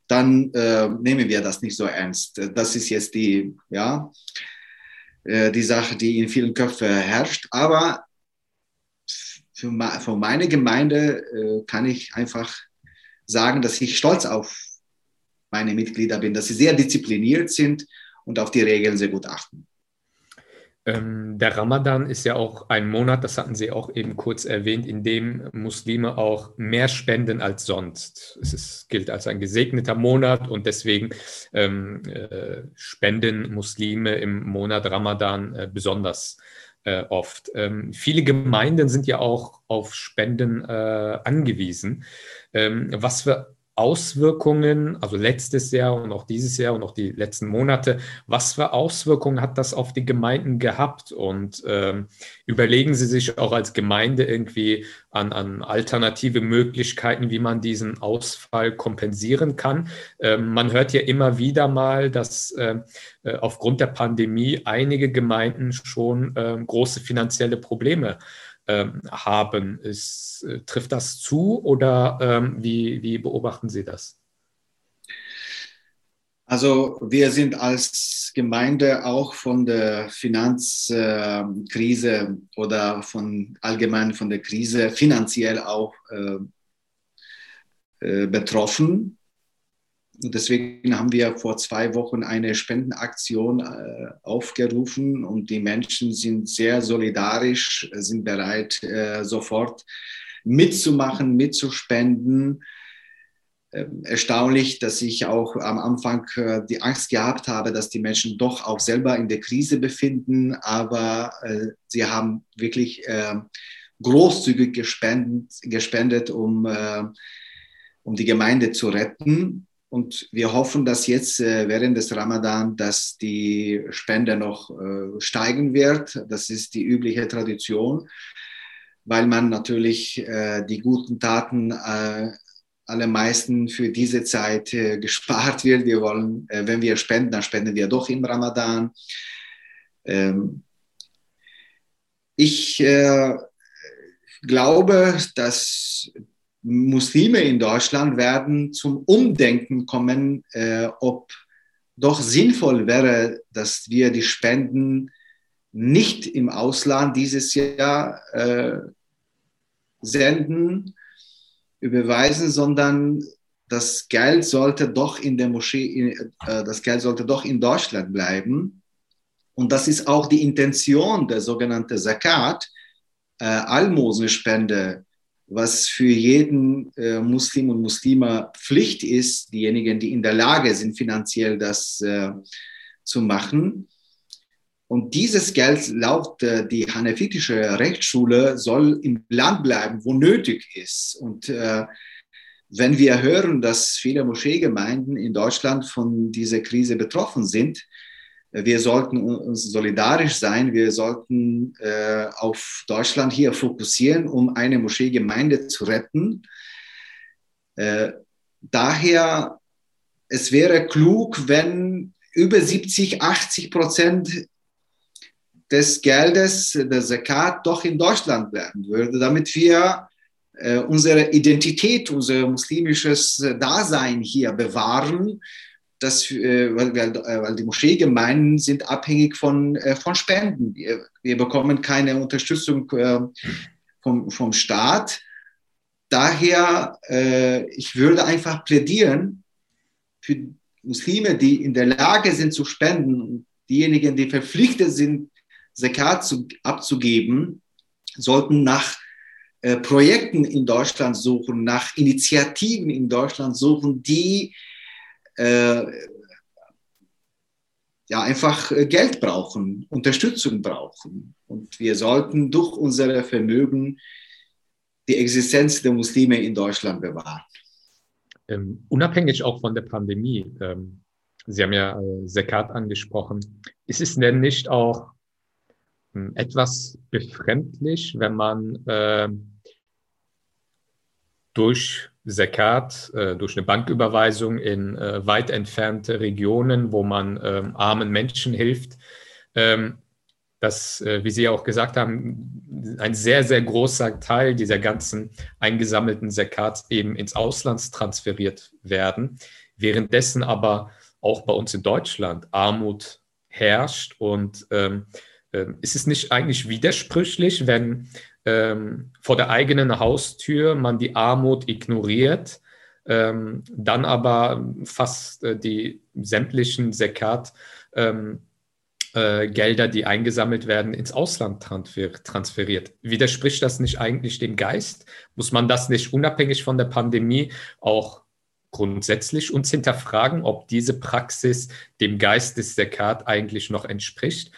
dann äh, nehmen wir das nicht so ernst. Das ist jetzt die, ja, äh, die Sache, die in vielen Köpfen herrscht. Aber für, für meine Gemeinde äh, kann ich einfach sagen, dass ich stolz auf meine Mitglieder bin, dass sie sehr diszipliniert sind und auf die Regeln sehr gut achten. Ähm, der Ramadan ist ja auch ein Monat, das hatten Sie auch eben kurz erwähnt, in dem Muslime auch mehr spenden als sonst. Es ist, gilt als ein gesegneter Monat und deswegen ähm, äh, spenden Muslime im Monat Ramadan äh, besonders äh, oft. Ähm, viele Gemeinden sind ja auch auf Spenden äh, angewiesen. Ähm, was für Auswirkungen, also letztes Jahr und auch dieses Jahr und auch die letzten Monate, was für Auswirkungen hat das auf die Gemeinden gehabt? Und ähm, überlegen Sie sich auch als Gemeinde irgendwie an, an alternative Möglichkeiten, wie man diesen Ausfall kompensieren kann? Ähm, man hört ja immer wieder mal, dass äh, äh aufgrund der Pandemie einige Gemeinden schon äh, große finanzielle Probleme haben ähm, haben. Ist, äh, trifft das zu oder ähm, wie, wie beobachten Sie das? Also wir sind als Gemeinde auch von der Finanzkrise oder von allgemein von der Krise finanziell auch äh, äh, betroffen. Deswegen haben wir vor zwei Wochen eine Spendenaktion äh, aufgerufen und die Menschen sind sehr solidarisch, sind bereit, äh, sofort mitzumachen, mitzuspenden. Äh, erstaunlich, dass ich auch am Anfang äh, die Angst gehabt habe, dass die Menschen doch auch selber in der Krise befinden, aber äh, sie haben wirklich äh, großzügig gespendet, gespendet um, um die Gemeinde zu retten. Und wir hoffen, dass jetzt äh, während des Ramadan, dass die Spende noch äh, steigen wird. Das ist die übliche Tradition, weil man natürlich äh, die guten Taten allermeisten für diese Zeit gespart wird. Wir wollen, wenn wir spenden, dann spenden wir doch im Ramadan. Ähm, ich glaube, dass Muslime in Deutschland werden zum Umdenken kommen, äh, ob doch sinnvoll wäre, dass wir die Spenden nicht im Ausland dieses Jahr äh, senden, überweisen, sondern das Geld sollte doch in der Moschee, äh, das Geld sollte doch in Deutschland bleiben. Und das ist auch die Intention der sogenannten Zakat, äh, Almosenspende, was für jeden äh, Muslim und Muslima Pflicht ist, diejenigen, die in der Lage sind, finanziell das äh, zu machen. Und dieses Geld laut äh, die Hanefitische Rechtsschule soll im Land bleiben, wo nötig ist. Und äh, wenn wir hören, dass viele Moscheegemeinden in Deutschland von dieser Krise betroffen sind, wir sollten uns solidarisch sein. Wir sollten äh, auf Deutschland hier fokussieren, um eine Moscheegemeinde zu retten. Äh, daher, es wäre klug, wenn über 70, 80 Prozent des Geldes der Zakat doch in Deutschland bleiben würde, damit wir äh, unsere Identität, unser muslimisches Dasein hier bewahren dass, äh, weil, äh, weil die Moscheegemeinden sind abhängig von, äh, von Spenden. Wir, wir bekommen keine Unterstützung vom, vom Staat. Daher, ich würde einfach plädieren für Muslime, die in der Lage sind zu spenden, diejenigen, die verpflichtet sind, Zakat zu, abzugeben, sollten nach äh, Projekten in Deutschland suchen, nach Initiativen in Deutschland suchen, die äh, ja, einfach äh, Geld brauchen, Unterstützung brauchen. Und wir sollten durch unser Vermögen die Existenz der Muslime in Deutschland bewahren. Ähm, unabhängig auch von der Pandemie, ähm, Sie haben ja äh, Sekat angesprochen, ist es denn nicht auch ähm, etwas befremdlich, wenn man äh, durch Zakat äh, durch eine Banküberweisung in äh, weit entfernte Regionen, wo man ähm, armen Menschen hilft. Ähm, dass, äh, wie Sie auch gesagt haben, ein sehr, sehr großer Teil dieser ganzen eingesammelten Zakats eben ins Ausland transferiert werden, währenddessen aber auch bei uns in Deutschland Armut herrscht. Und ähm, äh, ist es nicht eigentlich widersprüchlich, wenn ähm, vor der eigenen Haustür man die Armut ignoriert, ähm, dann aber fast äh, die sämtlichen Sekat ähm, äh, Gelder, die eingesammelt werden, ins Ausland transfer transferiert. Widerspricht das nicht eigentlich dem Geist? Muss man das nicht unabhängig von der Pandemie auch grundsätzlich uns hinterfragen, ob diese Praxis dem Geist des Sekat eigentlich noch entspricht?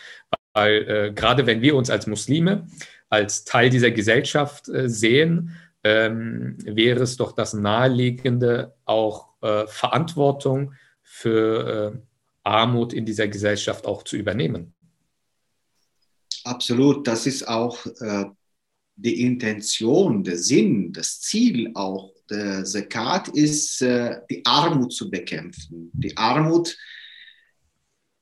Weil äh, gerade wenn wir uns als Muslime als Teil dieser Gesellschaft äh, sehen, ähm, wäre es doch das Naheliegende, auch äh, Verantwortung für äh, Armut in dieser Gesellschaft auch zu übernehmen. Absolut, das ist auch äh, die Intention, der Sinn, das Ziel auch der Zakat ist, äh, die Armut zu bekämpfen. Die Armut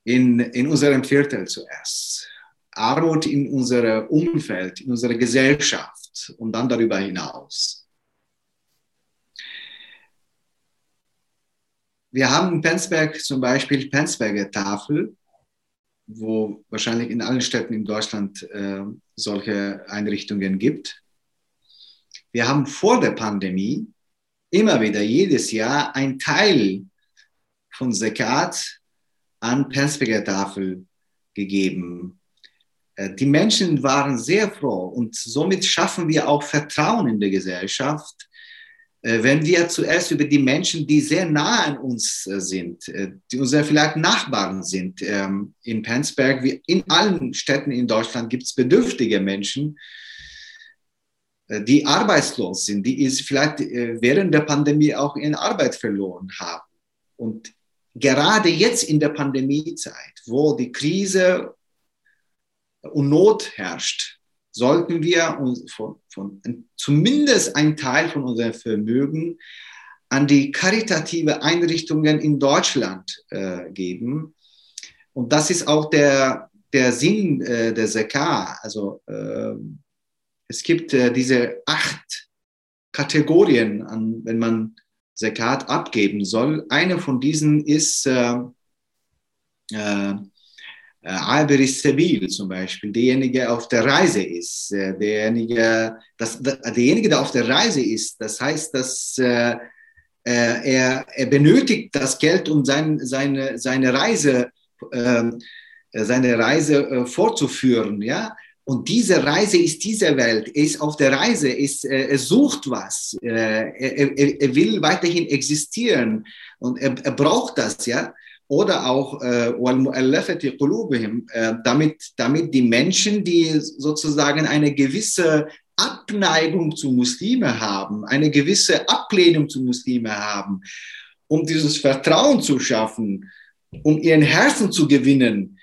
in, in unserem Viertel zuerst. Armut in unserem Umfeld, in unserer Gesellschaft und dann darüber hinaus. Wir haben in Penzberg zum Beispiel Penzberger Tafel, wo wahrscheinlich in allen Städten in Deutschland äh, solche Einrichtungen gibt. Wir haben vor der Pandemie immer wieder jedes Jahr ein Teil von Sekat an Penzberger Tafel gegeben. Äh, die Menschen waren sehr froh und somit schaffen wir auch Vertrauen in der Gesellschaft, äh, wenn wir zuerst über die Menschen, die sehr nah an uns äh, sind, die unsere vielleicht Nachbarn sind, ähm, in Penzberg, in allen Städten in Deutschland gibt es bedürftige Menschen, die arbeitslos sind, die es vielleicht während der Pandemie auch ihre Arbeit verloren haben. Und gerade jetzt in der Pandemiezeit, wo die Krise und Not herrscht, sollten wir uns von, von, zumindest einen Teil von unserem Vermögen an die karitative Einrichtungen in Deutschland äh, geben. Und das ist auch der, der Sinn äh, der SEK. Also äh, es gibt äh, diese acht Kategorien, an, wenn man Sekat abgeben soll. Eine von diesen ist äh, äh, Abir Sabil zum Beispiel, derjenige auf der Reise ist, äh, derjenige, das, derjenige, der auf der Reise ist, das heißt, dass äh, Äh, er, er benötigt das Geld, um sein, seine, seine Reise, ähm, äh, seine Reise äh, fortzuführen. Ja? Und diese Reise ist diese Welt. Er ist auf der Reise, ist, äh, er sucht was. Äh, er, er, er, will weiterhin existieren und er, er braucht das, ja. Oder auch äh, damit, damit die Menschen, die sozusagen eine gewisse Abneigung zu Muslime haben, eine gewisse Ablehnung zu Muslime haben, um dieses Vertrauen zu schaffen, um ihren Herzen zu gewinnen,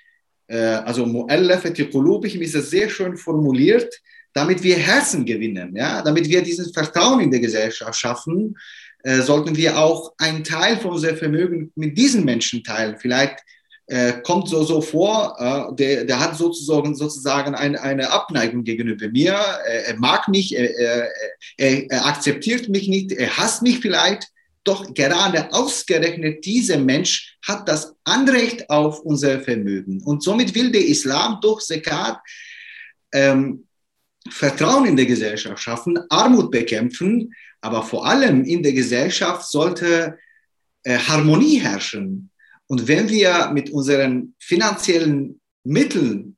äh, also Mu'allafati Qulubihim ist das sehr schön formuliert, damit wir Herzen gewinnen, ja, damit wir dieses Vertrauen in der Gesellschaft schaffen, äh, sollten wir auch einen Teil von unserem Vermögen mit diesen Menschen teilen. Vielleicht äh, kommt so, so vor, äh, der, der hat sozusagen, sozusagen eine, eine Abneigung gegenüber mir, er mag mich, er, er, er akzeptiert mich nicht, er hasst mich vielleicht. Doch gerade ausgerechnet dieser Mensch hat das Anrecht auf unser Vermögen. Und somit will der Islam durch Zakat ähm, Vertrauen in der Gesellschaft schaffen, Armut bekämpfen, aber vor allem in der Gesellschaft sollte äh, Harmonie herrschen. Und wenn wir mit unseren finanziellen Mitteln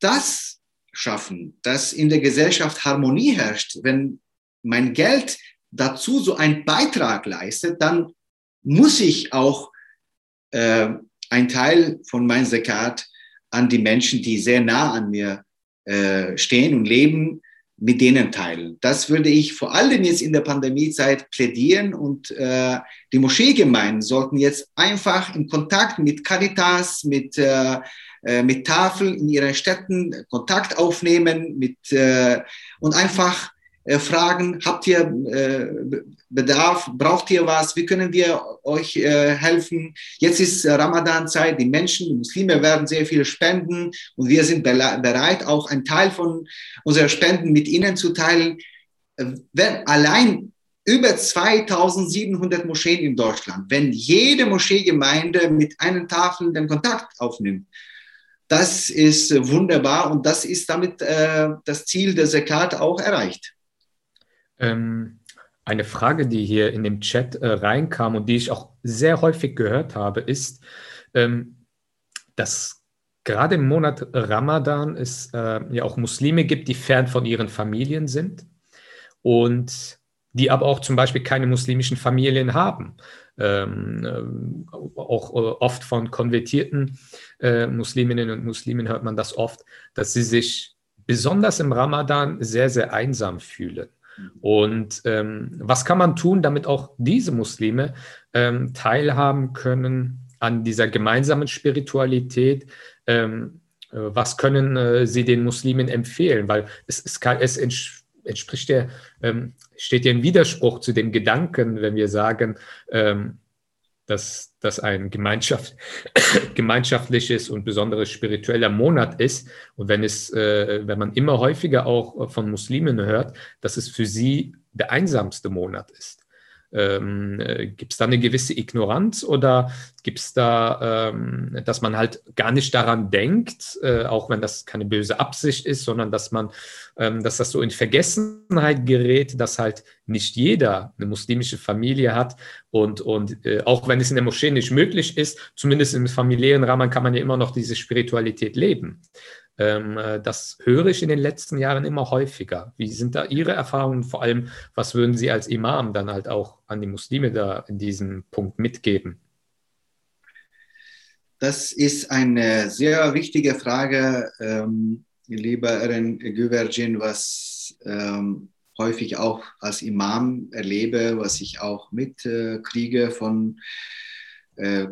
das schaffen, dass in der Gesellschaft Harmonie herrscht, wenn mein Geld dazu so einen Beitrag leistet, dann muss ich auch äh, einen Teil von meinem Zakat an die Menschen, die sehr nah an mir äh, stehen und leben, mit denen teilen. Das würde ich vor allem jetzt in der Pandemiezeit plädieren und äh, die Moscheegemeinden sollten jetzt einfach in Kontakt mit Caritas, mit, äh, äh mit Tafeln in ihren Städten Kontakt aufnehmen mit, äh, und einfach fragen, habt ihr äh, Bedarf, braucht ihr was, wie können wir euch äh, helfen? Jetzt ist Ramadan-Zeit, die Menschen, die Muslime werden sehr viele spenden und wir sind bereit, auch einen Teil von unserer Spenden mit ihnen zu teilen. Wenn allein über 2700 Moscheen in Deutschland, wenn jede Moscheegemeinde mit einer Tafel den Kontakt aufnimmt, das ist wunderbar und das ist damit äh, das Ziel der Sekat auch erreicht. Ähm, eine Frage, die hier in dem Chat äh, reinkam und die ich auch sehr häufig gehört habe, ist, ähm, dass gerade im Monat Ramadan es äh, ja auch Muslime gibt, die fern von ihren Familien sind und die aber auch zum Beispiel keine muslimischen Familien haben. Ähm, äh, auch äh, oft von konvertierten äh, Musliminnen und Muslimen hört man das oft, dass sie sich besonders im Ramadan sehr, sehr einsam fühlen. Und ähm, was kann man tun, damit auch diese Muslime ähm, teilhaben können an dieser gemeinsamen Spiritualität? Ähm, äh, was können äh, sie den Muslimen empfehlen? Weil es, es, kann, es entspricht ja, ähm, steht ja in Widerspruch zu dem Gedanken, wenn wir sagen, ähm, dass das ein Gemeinschaft, gemeinschaftliches und besonderes spiritueller Monat ist. Und wenn es, äh, wenn man immer häufiger auch von Muslimen hört, dass es für sie der einsamste Monat ist. Ähm, äh, gibt es da eine gewisse Ignoranz oder gibt es da, ähm, dass man halt gar nicht daran denkt, äh, auch wenn das keine böse Absicht ist, sondern dass man, ähm, dass das so in Vergessenheit gerät, dass halt nicht jeder eine muslimische Familie hat und, und äh, auch wenn es in der Moschee nicht möglich ist, zumindest im familiären Rahmen kann man ja immer noch diese Spiritualität leben. Ähm, äh, das höre ich in den letzten Jahren immer häufiger. Wie sind da Ihre Erfahrungen? Vor allem, was würden Sie als Imam dann halt auch an die Muslime da in diesem Punkt mitgeben? Das ist eine sehr wichtige Frage, ähm, lieber Erin Güvergin, was ähm, häufig auch als Imam erlebe, was ich auch mitkriege äh, von äh,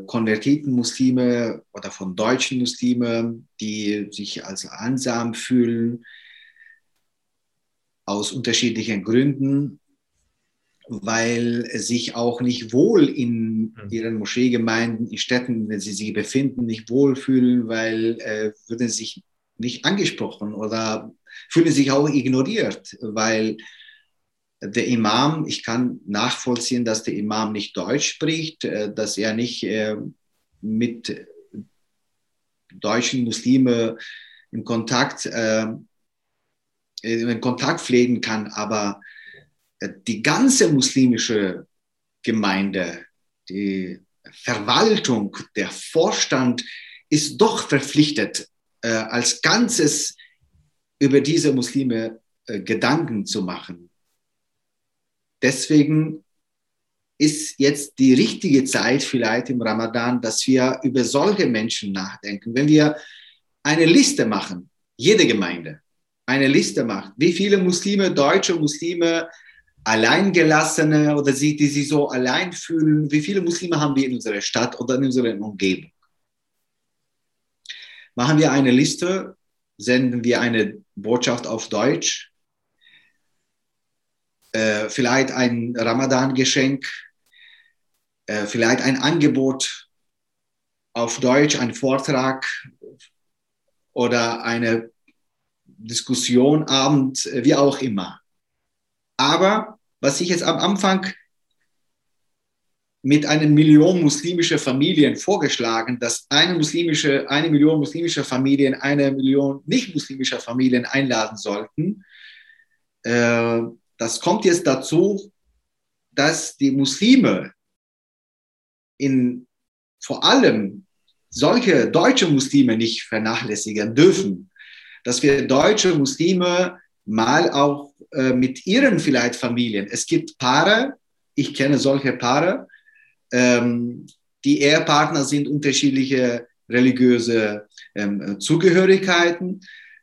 konvertierten Muslime oder von deutschen Muslime, die sich als einsam fühlen, aus unterschiedlichen Gründen, weil sich auch nicht wohl in mhm. ihren Moscheegemeinden, in Städten, in denen sie sich befinden, nicht wohlfühlen, weil äh, würden sich nicht angesprochen oder fühlen sich auch ignoriert, weil der Imam, ich kann nachvollziehen, dass der Imam nicht Deutsch spricht, äh, dass er nicht äh, mit deutschen Muslimen in Kontakt, äh, in Kontakt pflegen kann, aber die ganze muslimische Gemeinde, die Verwaltung, der Vorstand ist doch verpflichtet, als Ganzes über diese Muslime Gedanken zu machen. Deswegen ist jetzt die richtige Zeit vielleicht im Ramadan, dass wir über solche Menschen nachdenken. Wenn wir eine Liste machen, jede Gemeinde eine Liste macht, wie viele Muslime, deutsche Muslime, Alleingelassene oder sie, die sich so allein fühlen, wie viele Muslime haben wir in unserer Stadt oder in unserer Umgebung? Machen wir eine Liste, senden wir eine Botschaft auf Deutsch, äh, vielleicht ein Ramadan-Geschenk, äh, vielleicht ein Angebot auf Deutsch, ein Vortrag oder eine Diskussion, Abend, äh, wie auch immer. Aber was ich jetzt am Anfang mit einer Million muslimischer Familien vorgeschlagen, dass eine muslimische, eine Million muslimischer Familien eine Million nicht muslimischer Familien einladen sollten. Äh, das kommt jetzt dazu, dass die Muslime in vor allem solche deutsche Muslime nicht vernachlässigen dürfen, dass wir deutsche Muslime mal auch äh, mit ihren vielleicht Familien, es gibt Paare, ich kenne solche Paare, ähm, die Ehepartner sind unterschiedliche religiöse ähm, Zugehörigkeiten,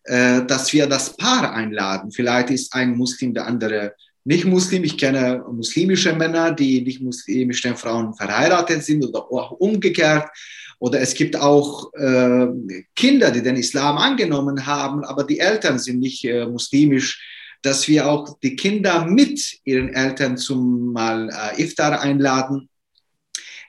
äh, dass wir das Paar einladen. Vielleicht ist ein Muslim der andere nicht Muslim. Ich kenne muslimische Männer, die nicht muslimischen Frauen verheiratet sind oder auch umgekehrt. Oder es gibt auch äh, Kinder, die den Islam angenommen haben, aber die Eltern sind nicht äh, muslimisch, dass wir auch die Kinder mit ihren Eltern zum mal äh, Iftar einladen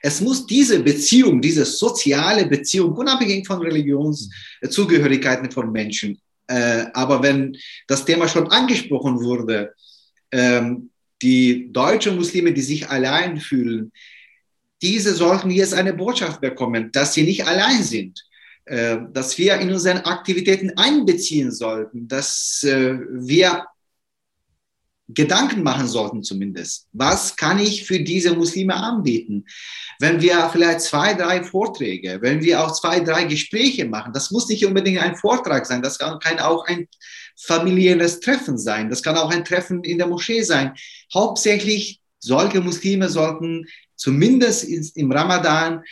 es muss diese Beziehung, diese soziale Beziehung, unabhängig von Religionszugehörigkeiten von Menschen, äh, aber wenn das Thema schon angesprochen wurde, ähm, die deutschen Muslime, die sich allein fühlen, diese sollten jetzt eine Botschaft bekommen, dass sie nicht allein sind, äh, dass wir in unseren Aktivitäten einbeziehen sollten, dass äh, wir Gedanken machen sollten zumindest. Was kann ich für diese Muslime anbieten? Wenn wir vielleicht zwei, drei Vorträge, wenn wir auch zwei, drei Gespräche machen, das muss nicht unbedingt ein Vortrag sein, das kann, auch ein familiäres Treffen sein, das kann auch ein Treffen in der Moschee sein. Hauptsächlich solche Muslime sollten zumindest im Ramadan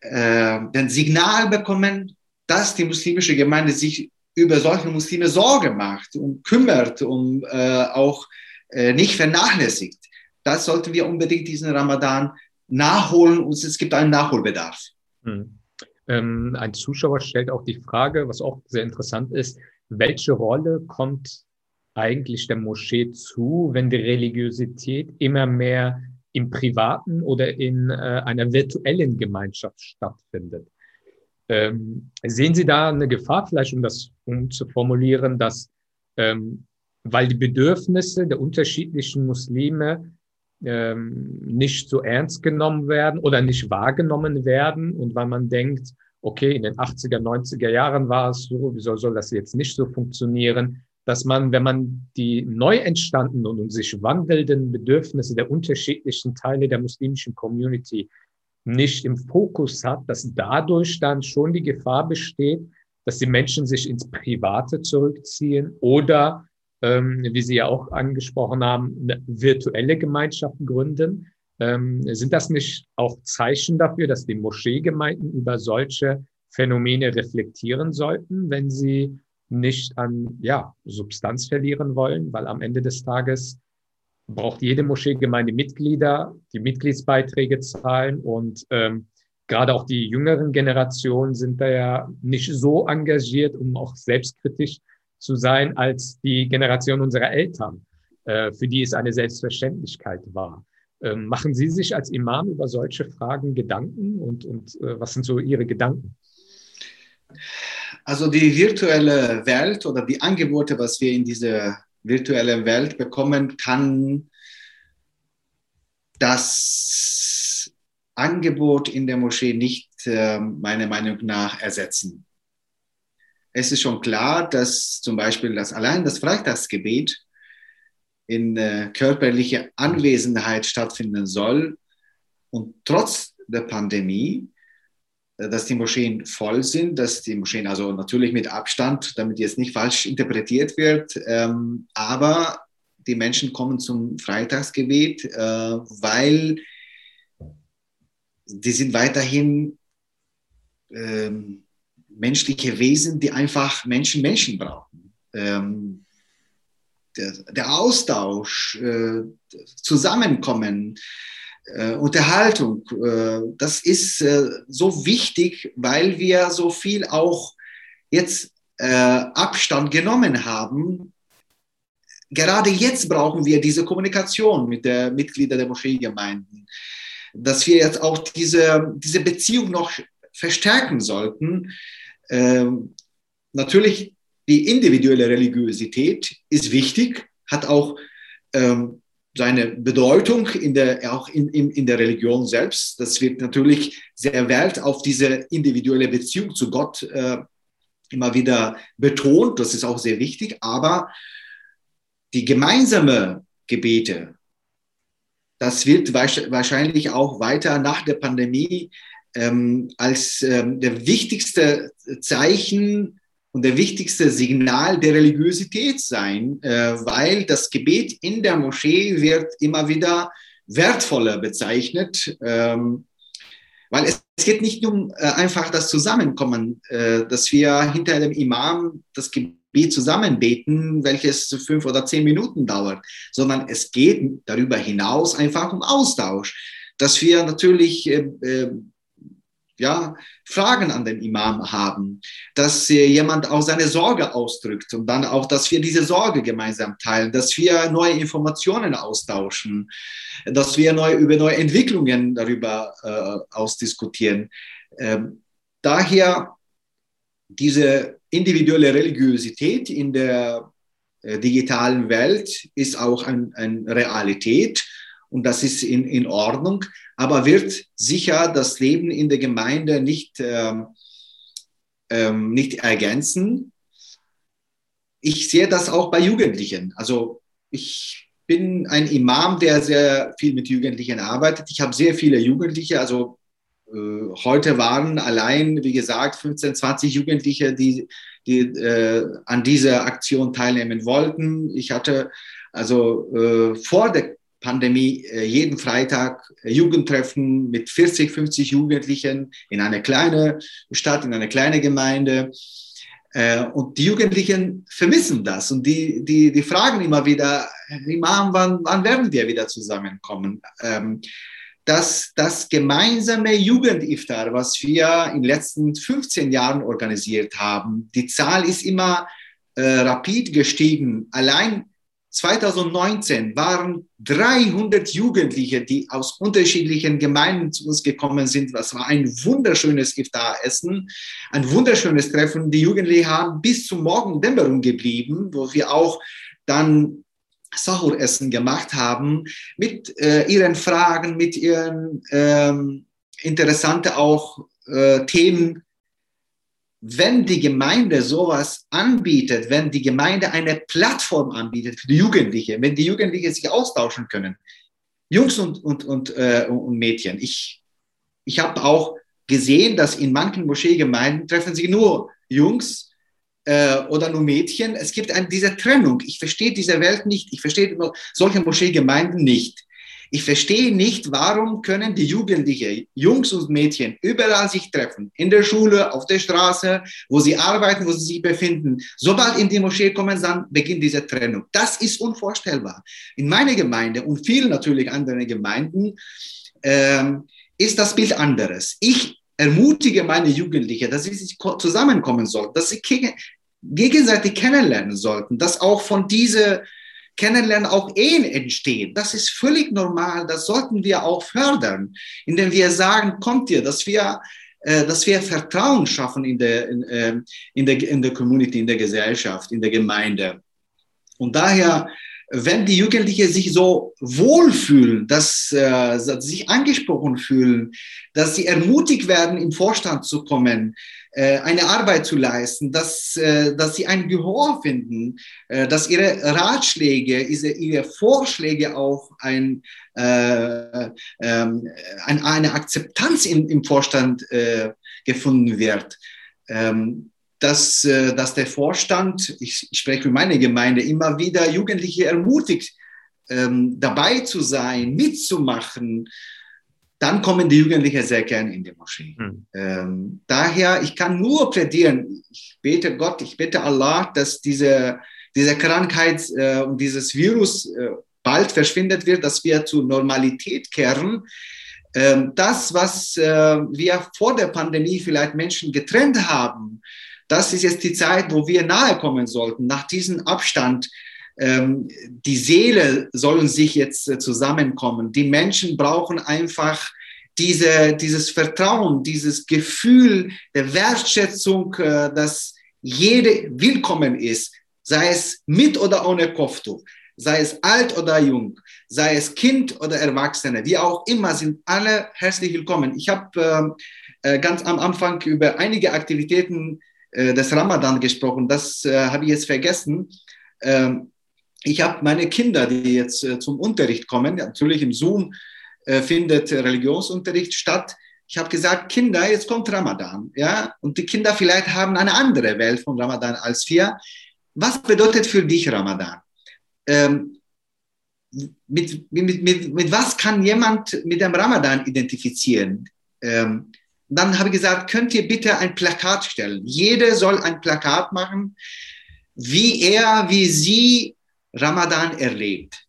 äh, den Signal bekommen, dass die muslimische Gemeinde sich über solche Muslime Sorge macht und kümmert und äh, auch äh, nicht vernachlässigt. Das sollten wir unbedingt diesen Ramadan nachholen und es gibt einen Nachholbedarf. Hm. Ähm, ein Zuschauer stellt auch die Frage, was auch sehr interessant ist, welche Rolle kommt eigentlich der Moschee zu, wenn die Religiosität immer mehr im privaten oder in äh, einer virtuellen Gemeinschaft stattfindet? Ähm, sehen Sie da eine Gefahr, vielleicht um das umzuformulieren, dass ähm, weil die Bedürfnisse der unterschiedlichen Muslime ähm, nicht so ernst genommen werden oder nicht wahrgenommen werden und weil man denkt, okay, in den 80er, 90er Jahren war es so, wieso soll das jetzt nicht so funktionieren, dass man, wenn man die neu entstandenen und sich wandelnden Bedürfnisse der unterschiedlichen Teile der muslimischen Community nicht im Fokus hat, dass dadurch dann schon die Gefahr besteht, dass die Menschen sich ins Private zurückziehen oder, ähm, wie Sie ja auch angesprochen haben, virtuelle Gemeinschaften gründen. Ähm, sind das nicht auch Zeichen dafür, dass die Moscheegemeinden über solche Phänomene reflektieren sollten, wenn sie nicht an ja, Substanz verlieren wollen, weil am Ende des Tages braucht jede Moscheegemeinde Mitglieder, die Mitgliedsbeiträge zahlen und ähm, gerade auch die jüngeren Generationen sind da ja nicht so engagiert, um auch selbstkritisch zu sein, als die Generation unserer Eltern, äh, für die es eine Selbstverständlichkeit war. Ähm, machen Sie sich als Imam über solche Fragen Gedanken und, und äh, was sind so Ihre Gedanken? Also die virtuelle Welt oder die Angebote, was wir in dieser virtuellen Welt bekommen, kann das Angebot in der Moschee nicht äh, meiner Meinung nach ersetzen. Es ist schon klar, dass zum Beispiel das allein das Freitagsgebet in äh, körperlicher Anwesenheit stattfinden soll und trotz der Pandemie, dass die Moscheen voll sind, dass die Moscheen also natürlich mit Abstand, damit jetzt nicht falsch interpretiert wird, ähm, aber die Menschen kommen zum Freitagsgebet, äh, weil die sind weiterhin ähm, menschliche Wesen, die einfach Menschen Menschen brauchen. Ähm, der, der, Austausch, äh, Zusammenkommen, äh, Unterhaltung, äh, das ist äh, so wichtig, weil wir so viel auch jetzt äh, Abstand genommen haben. Gerade jetzt brauchen wir diese Kommunikation mit den Mitgliedern der Moscheegemeinden, dass wir jetzt auch diese, diese Beziehung noch verstärken sollten. Ähm, natürlich die individuelle Religiosität ist wichtig, hat auch ähm, seine Bedeutung in der, auch in, in, in der Religion selbst. Das wird natürlich sehr Wert auf diese individuelle Beziehung zu Gott äh, immer wieder betont. Das ist auch sehr wichtig. Aber die gemeinsame Gebete, das wird wahrscheinlich auch weiter nach der Pandemie ähm, als ähm, der wichtigste Zeichen und der wichtigste Signal der Religiosität sein, äh, weil das Gebet in der Moschee wird immer wieder wertvoller bezeichnet, ähm, weil es, es, geht nicht um äh, einfach das Zusammenkommen, äh, dass wir hinter dem Imam das Gebet zusammen beten, welches fünf oder zehn Minuten dauert, sondern es geht darüber hinaus einfach um Austausch, dass wir natürlich äh, äh, ja, Fragen an den Imam haben, dass jemand auch seine Sorge ausdrückt und dann auch, dass wir diese Sorge gemeinsam teilen, dass wir neue Informationen austauschen, dass wir neu, über neue Entwicklungen darüber äh, ausdiskutieren. Ähm, daher diese individuelle Religiosität in der äh, digitalen Welt ist auch eine ein Realität und das ist in, in Ordnung, aber wird sicher das Leben in der Gemeinde nicht, ähm, ähm, nicht ergänzen. Ich sehe das auch bei Jugendlichen. Also ich bin ein Imam, der sehr viel mit Jugendlichen arbeitet. Ich habe sehr viele Jugendliche, also äh, heute waren allein, wie gesagt, 15, 20 Jugendliche, die, die äh, an dieser Aktion teilnehmen wollten. Ich hatte also äh, vor der Pandemie äh, jeden Freitag äh, Jugendtreffen mit 40, 50 Jugendlichen in einer kleinen Stadt, in einer kleinen Gemeinde. Äh, und die Jugendlichen vermissen das und die, die, die fragen immer wieder, Imam, wann, wann werden wir wieder zusammenkommen? Ähm, dass das gemeinsame Jugendiftar, was wir in den letzten 15 Jahren organisiert haben, die Zahl ist immer äh, rapid gestiegen. Allein 2019 waren 300 Jugendliche, die aus unterschiedlichen Gemeinden zu uns gekommen sind. Das war ein wunderschönes Iftar-Essen, ein wunderschönes Treffen. Die Jugendlichen haben bis zum Morgendämmerung geblieben, wo wir auch dann Sahur-Essen gemacht haben mit äh, ihren Fragen, mit ihren ähm, interessanten auch äh, Themen wenn die Gemeinde sowas anbietet, wenn die Gemeinde eine Plattform anbietet für die Jugendlichen, wenn die Jugendlichen sich austauschen können, Jungs und, und, und, äh, und Mädchen. Ich, ich habe auch gesehen, dass in manchen Moscheegemeinden treffen sich nur Jungs äh, oder nur Mädchen. Es gibt eine, diese Trennung. Ich verstehe diese Welt nicht. Ich verstehe solche Moscheegemeinden nicht. Ich verstehe nicht, warum können die Jugendlichen, Jungs und Mädchen, überall sich treffen, in der Schule, auf der Straße, wo sie arbeiten, wo sie sich befinden. Sobald in die Moschee kommen, dann beginnt diese Trennung. Das ist unvorstellbar. In meiner Gemeinde und vielen natürlich anderen Gemeinden ähm, ist das Bild anderes. Ich ermutige meine Jugendlichen, dass sie sich zusammenkommen sollten, dass sie gegenseitig kennenlernen sollten, dass auch von dieser Kennenlernen auch Ehen entstehen. Das ist völlig normal. Das sollten wir auch fördern, indem wir sagen, kommt ihr, dass wir äh, dass wir Vertrauen schaffen in der, in, ähm, in, der, in der Community, in der Gesellschaft, in der Gemeinde. Und daher wenn die Jugendlichen sich so wohlfühlen, dass, äh, sich angesprochen fühlen, dass sie ermutigt werden, im Vorstand zu kommen, eine Arbeit zu leisten, dass, äh, dass sie ein Gehör finden, äh, dass ihre Ratschläge, ihre, Vorschläge auch ein, äh, ähm, ein, eine Akzeptanz im, im Vorstand äh, gefunden wird. Ähm, dass, äh, dass der Vorstand, ich, ich spreche für meine Gemeinde, immer wieder Jugendliche ermutigt, ähm, dabei zu sein, mitzumachen, dann kommen die Jugendlichen sehr gern in die Moschee. Mhm. Ähm, daher, ich kann nur plädieren, ich bete Gott, ich bete Allah, dass diese, diese Krankheit äh, und dieses Virus äh, bald verschwindet wird, dass wir zur Normalität kehren. Ähm, das, was äh, wir vor der Pandemie vielleicht Menschen getrennt haben, das ist jetzt die Zeit, wo wir nahe kommen sollten, nach diesem Abstand. Ähm, die Seele sollen sich jetzt äh, zusammenkommen. Die Menschen brauchen einfach diese, dieses Vertrauen, dieses Gefühl der Wertschätzung, äh, dass jede willkommen ist, sei es mit oder ohne Kopftuch, sei es alt oder jung, sei es Kind oder Erwachsene, wie auch immer, sind alle herzlich willkommen. Ich habe ähm, äh, ganz am Anfang über einige Aktivitäten äh, des Ramadan gesprochen. Das äh, habe ich jetzt vergessen. Ähm, ich habe meine Kinder, die jetzt äh, zum Unterricht kommen, natürlich im Zoom äh, findet Religionsunterricht statt. Ich habe gesagt, Kinder, jetzt kommt Ramadan, ja, und die Kinder vielleicht haben eine andere Welt von Ramadan als wir. Was bedeutet für dich Ramadan? Ähm, mit, mit, mit, mit was kann jemand mit dem Ramadan identifizieren? Ähm, dann habe ich gesagt, könnt ihr bitte ein Plakat stellen? Jeder soll ein Plakat machen, wie er, wie sie Ramadan erlebt.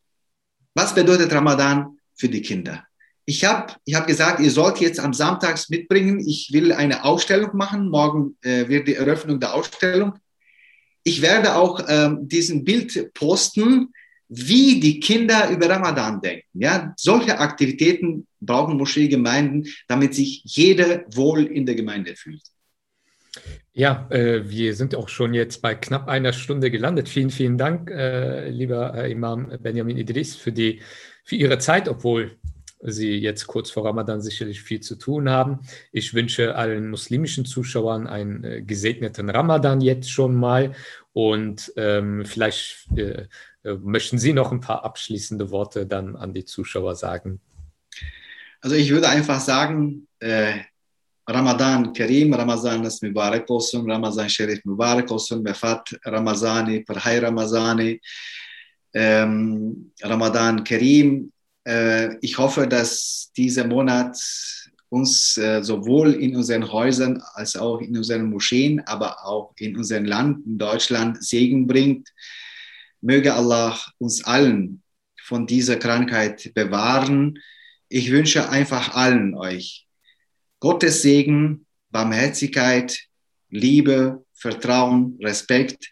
Was bedeutet Ramadan für die Kinder? Ich habe ich hab gesagt, ihr sollt jetzt am Samstags mitbringen. Ich will eine Ausstellung machen. Morgen äh, wird die Eröffnung der Ausstellung. Ich werde auch ähm, diesen Bild posten, wie die Kinder über Ramadan denken. Ja, solche Aktivitäten brauchen Moscheegemeinden, damit sich jeder wohl in der Gemeinde fühlt. Ja, äh, wir sind auch schon jetzt bei knapp einer Stunde gelandet. Vielen, vielen Dank, äh, lieber äh, Imam Benjamin Idris, für, die, für Ihre Zeit, obwohl Sie jetzt kurz vor Ramadan sicherlich viel zu tun haben. Ich wünsche allen muslimischen Zuschauern einen äh, gesegneten Ramadan jetzt schon mal und ähm, vielleicht äh, äh, möchten Sie noch ein paar abschließende Worte dann an die Zuschauer sagen. Also ich würde einfach sagen, Ramadan Karim, Ramazan nas Mubarak olsun, Ramazan Sharif Mubarak olsun, Mefat Ramazani, Parhay Ramazani, ähm, Ramadan Karim. Äh, ich hoffe, dass dieser Monat uns äh, sowohl in unseren Häusern als auch in unseren Moscheen, aber auch in unserem Land, in Deutschland, Segen bringt. Möge Allah uns allen von dieser Krankheit bewahren ich wünsche einfach allen euch Gottes Segen, Barmherzigkeit, Liebe, Vertrauen, Respekt,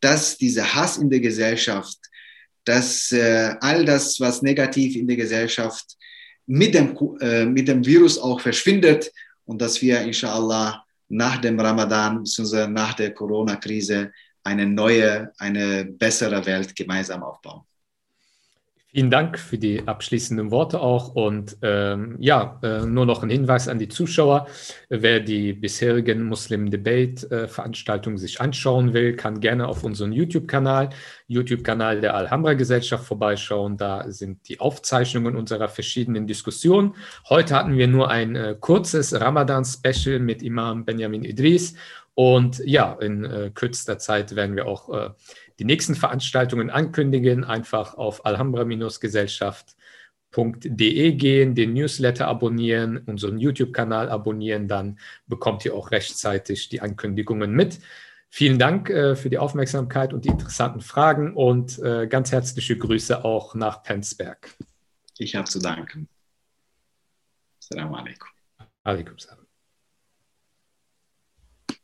dass dieser Hass in der Gesellschaft, dass äh, all das, was negativ in der Gesellschaft mit dem, äh, mit dem Virus auch verschwindet und dass wir inshallah nach dem Ramadan bzw. nach der Corona-Krise eine neue, eine bessere Welt gemeinsam aufbauen. Vielen Dank für die abschließenden Worte auch. Und ähm, ja, äh, nur noch ein Hinweis an die Zuschauer. Wer die bisherigen Muslim Debate-Veranstaltungen äh, sich anschauen will, kann gerne auf unseren YouTube-Kanal, YouTube-Kanal der Alhambra Gesellschaft vorbeischauen. Da sind die Aufzeichnungen unserer verschiedenen Diskussionen. Heute hatten wir nur ein äh, kurzes Ramadan-Special mit Imam Benjamin Idris. Und ja, in äh, kürzester Zeit werden wir auch äh, die nächsten Veranstaltungen ankündigen, einfach auf alhambra-gesellschaft.de gehen, den Newsletter abonnieren, unseren YouTube-Kanal abonnieren, dann bekommt ihr auch rechtzeitig die Ankündigungen mit. Vielen Dank äh, für die Aufmerksamkeit und die interessanten Fragen und äh, ganz herzliche Grüße auch nach Penzberg. Ich habe zu danken. Assalamu alaikum. Alaikum salam.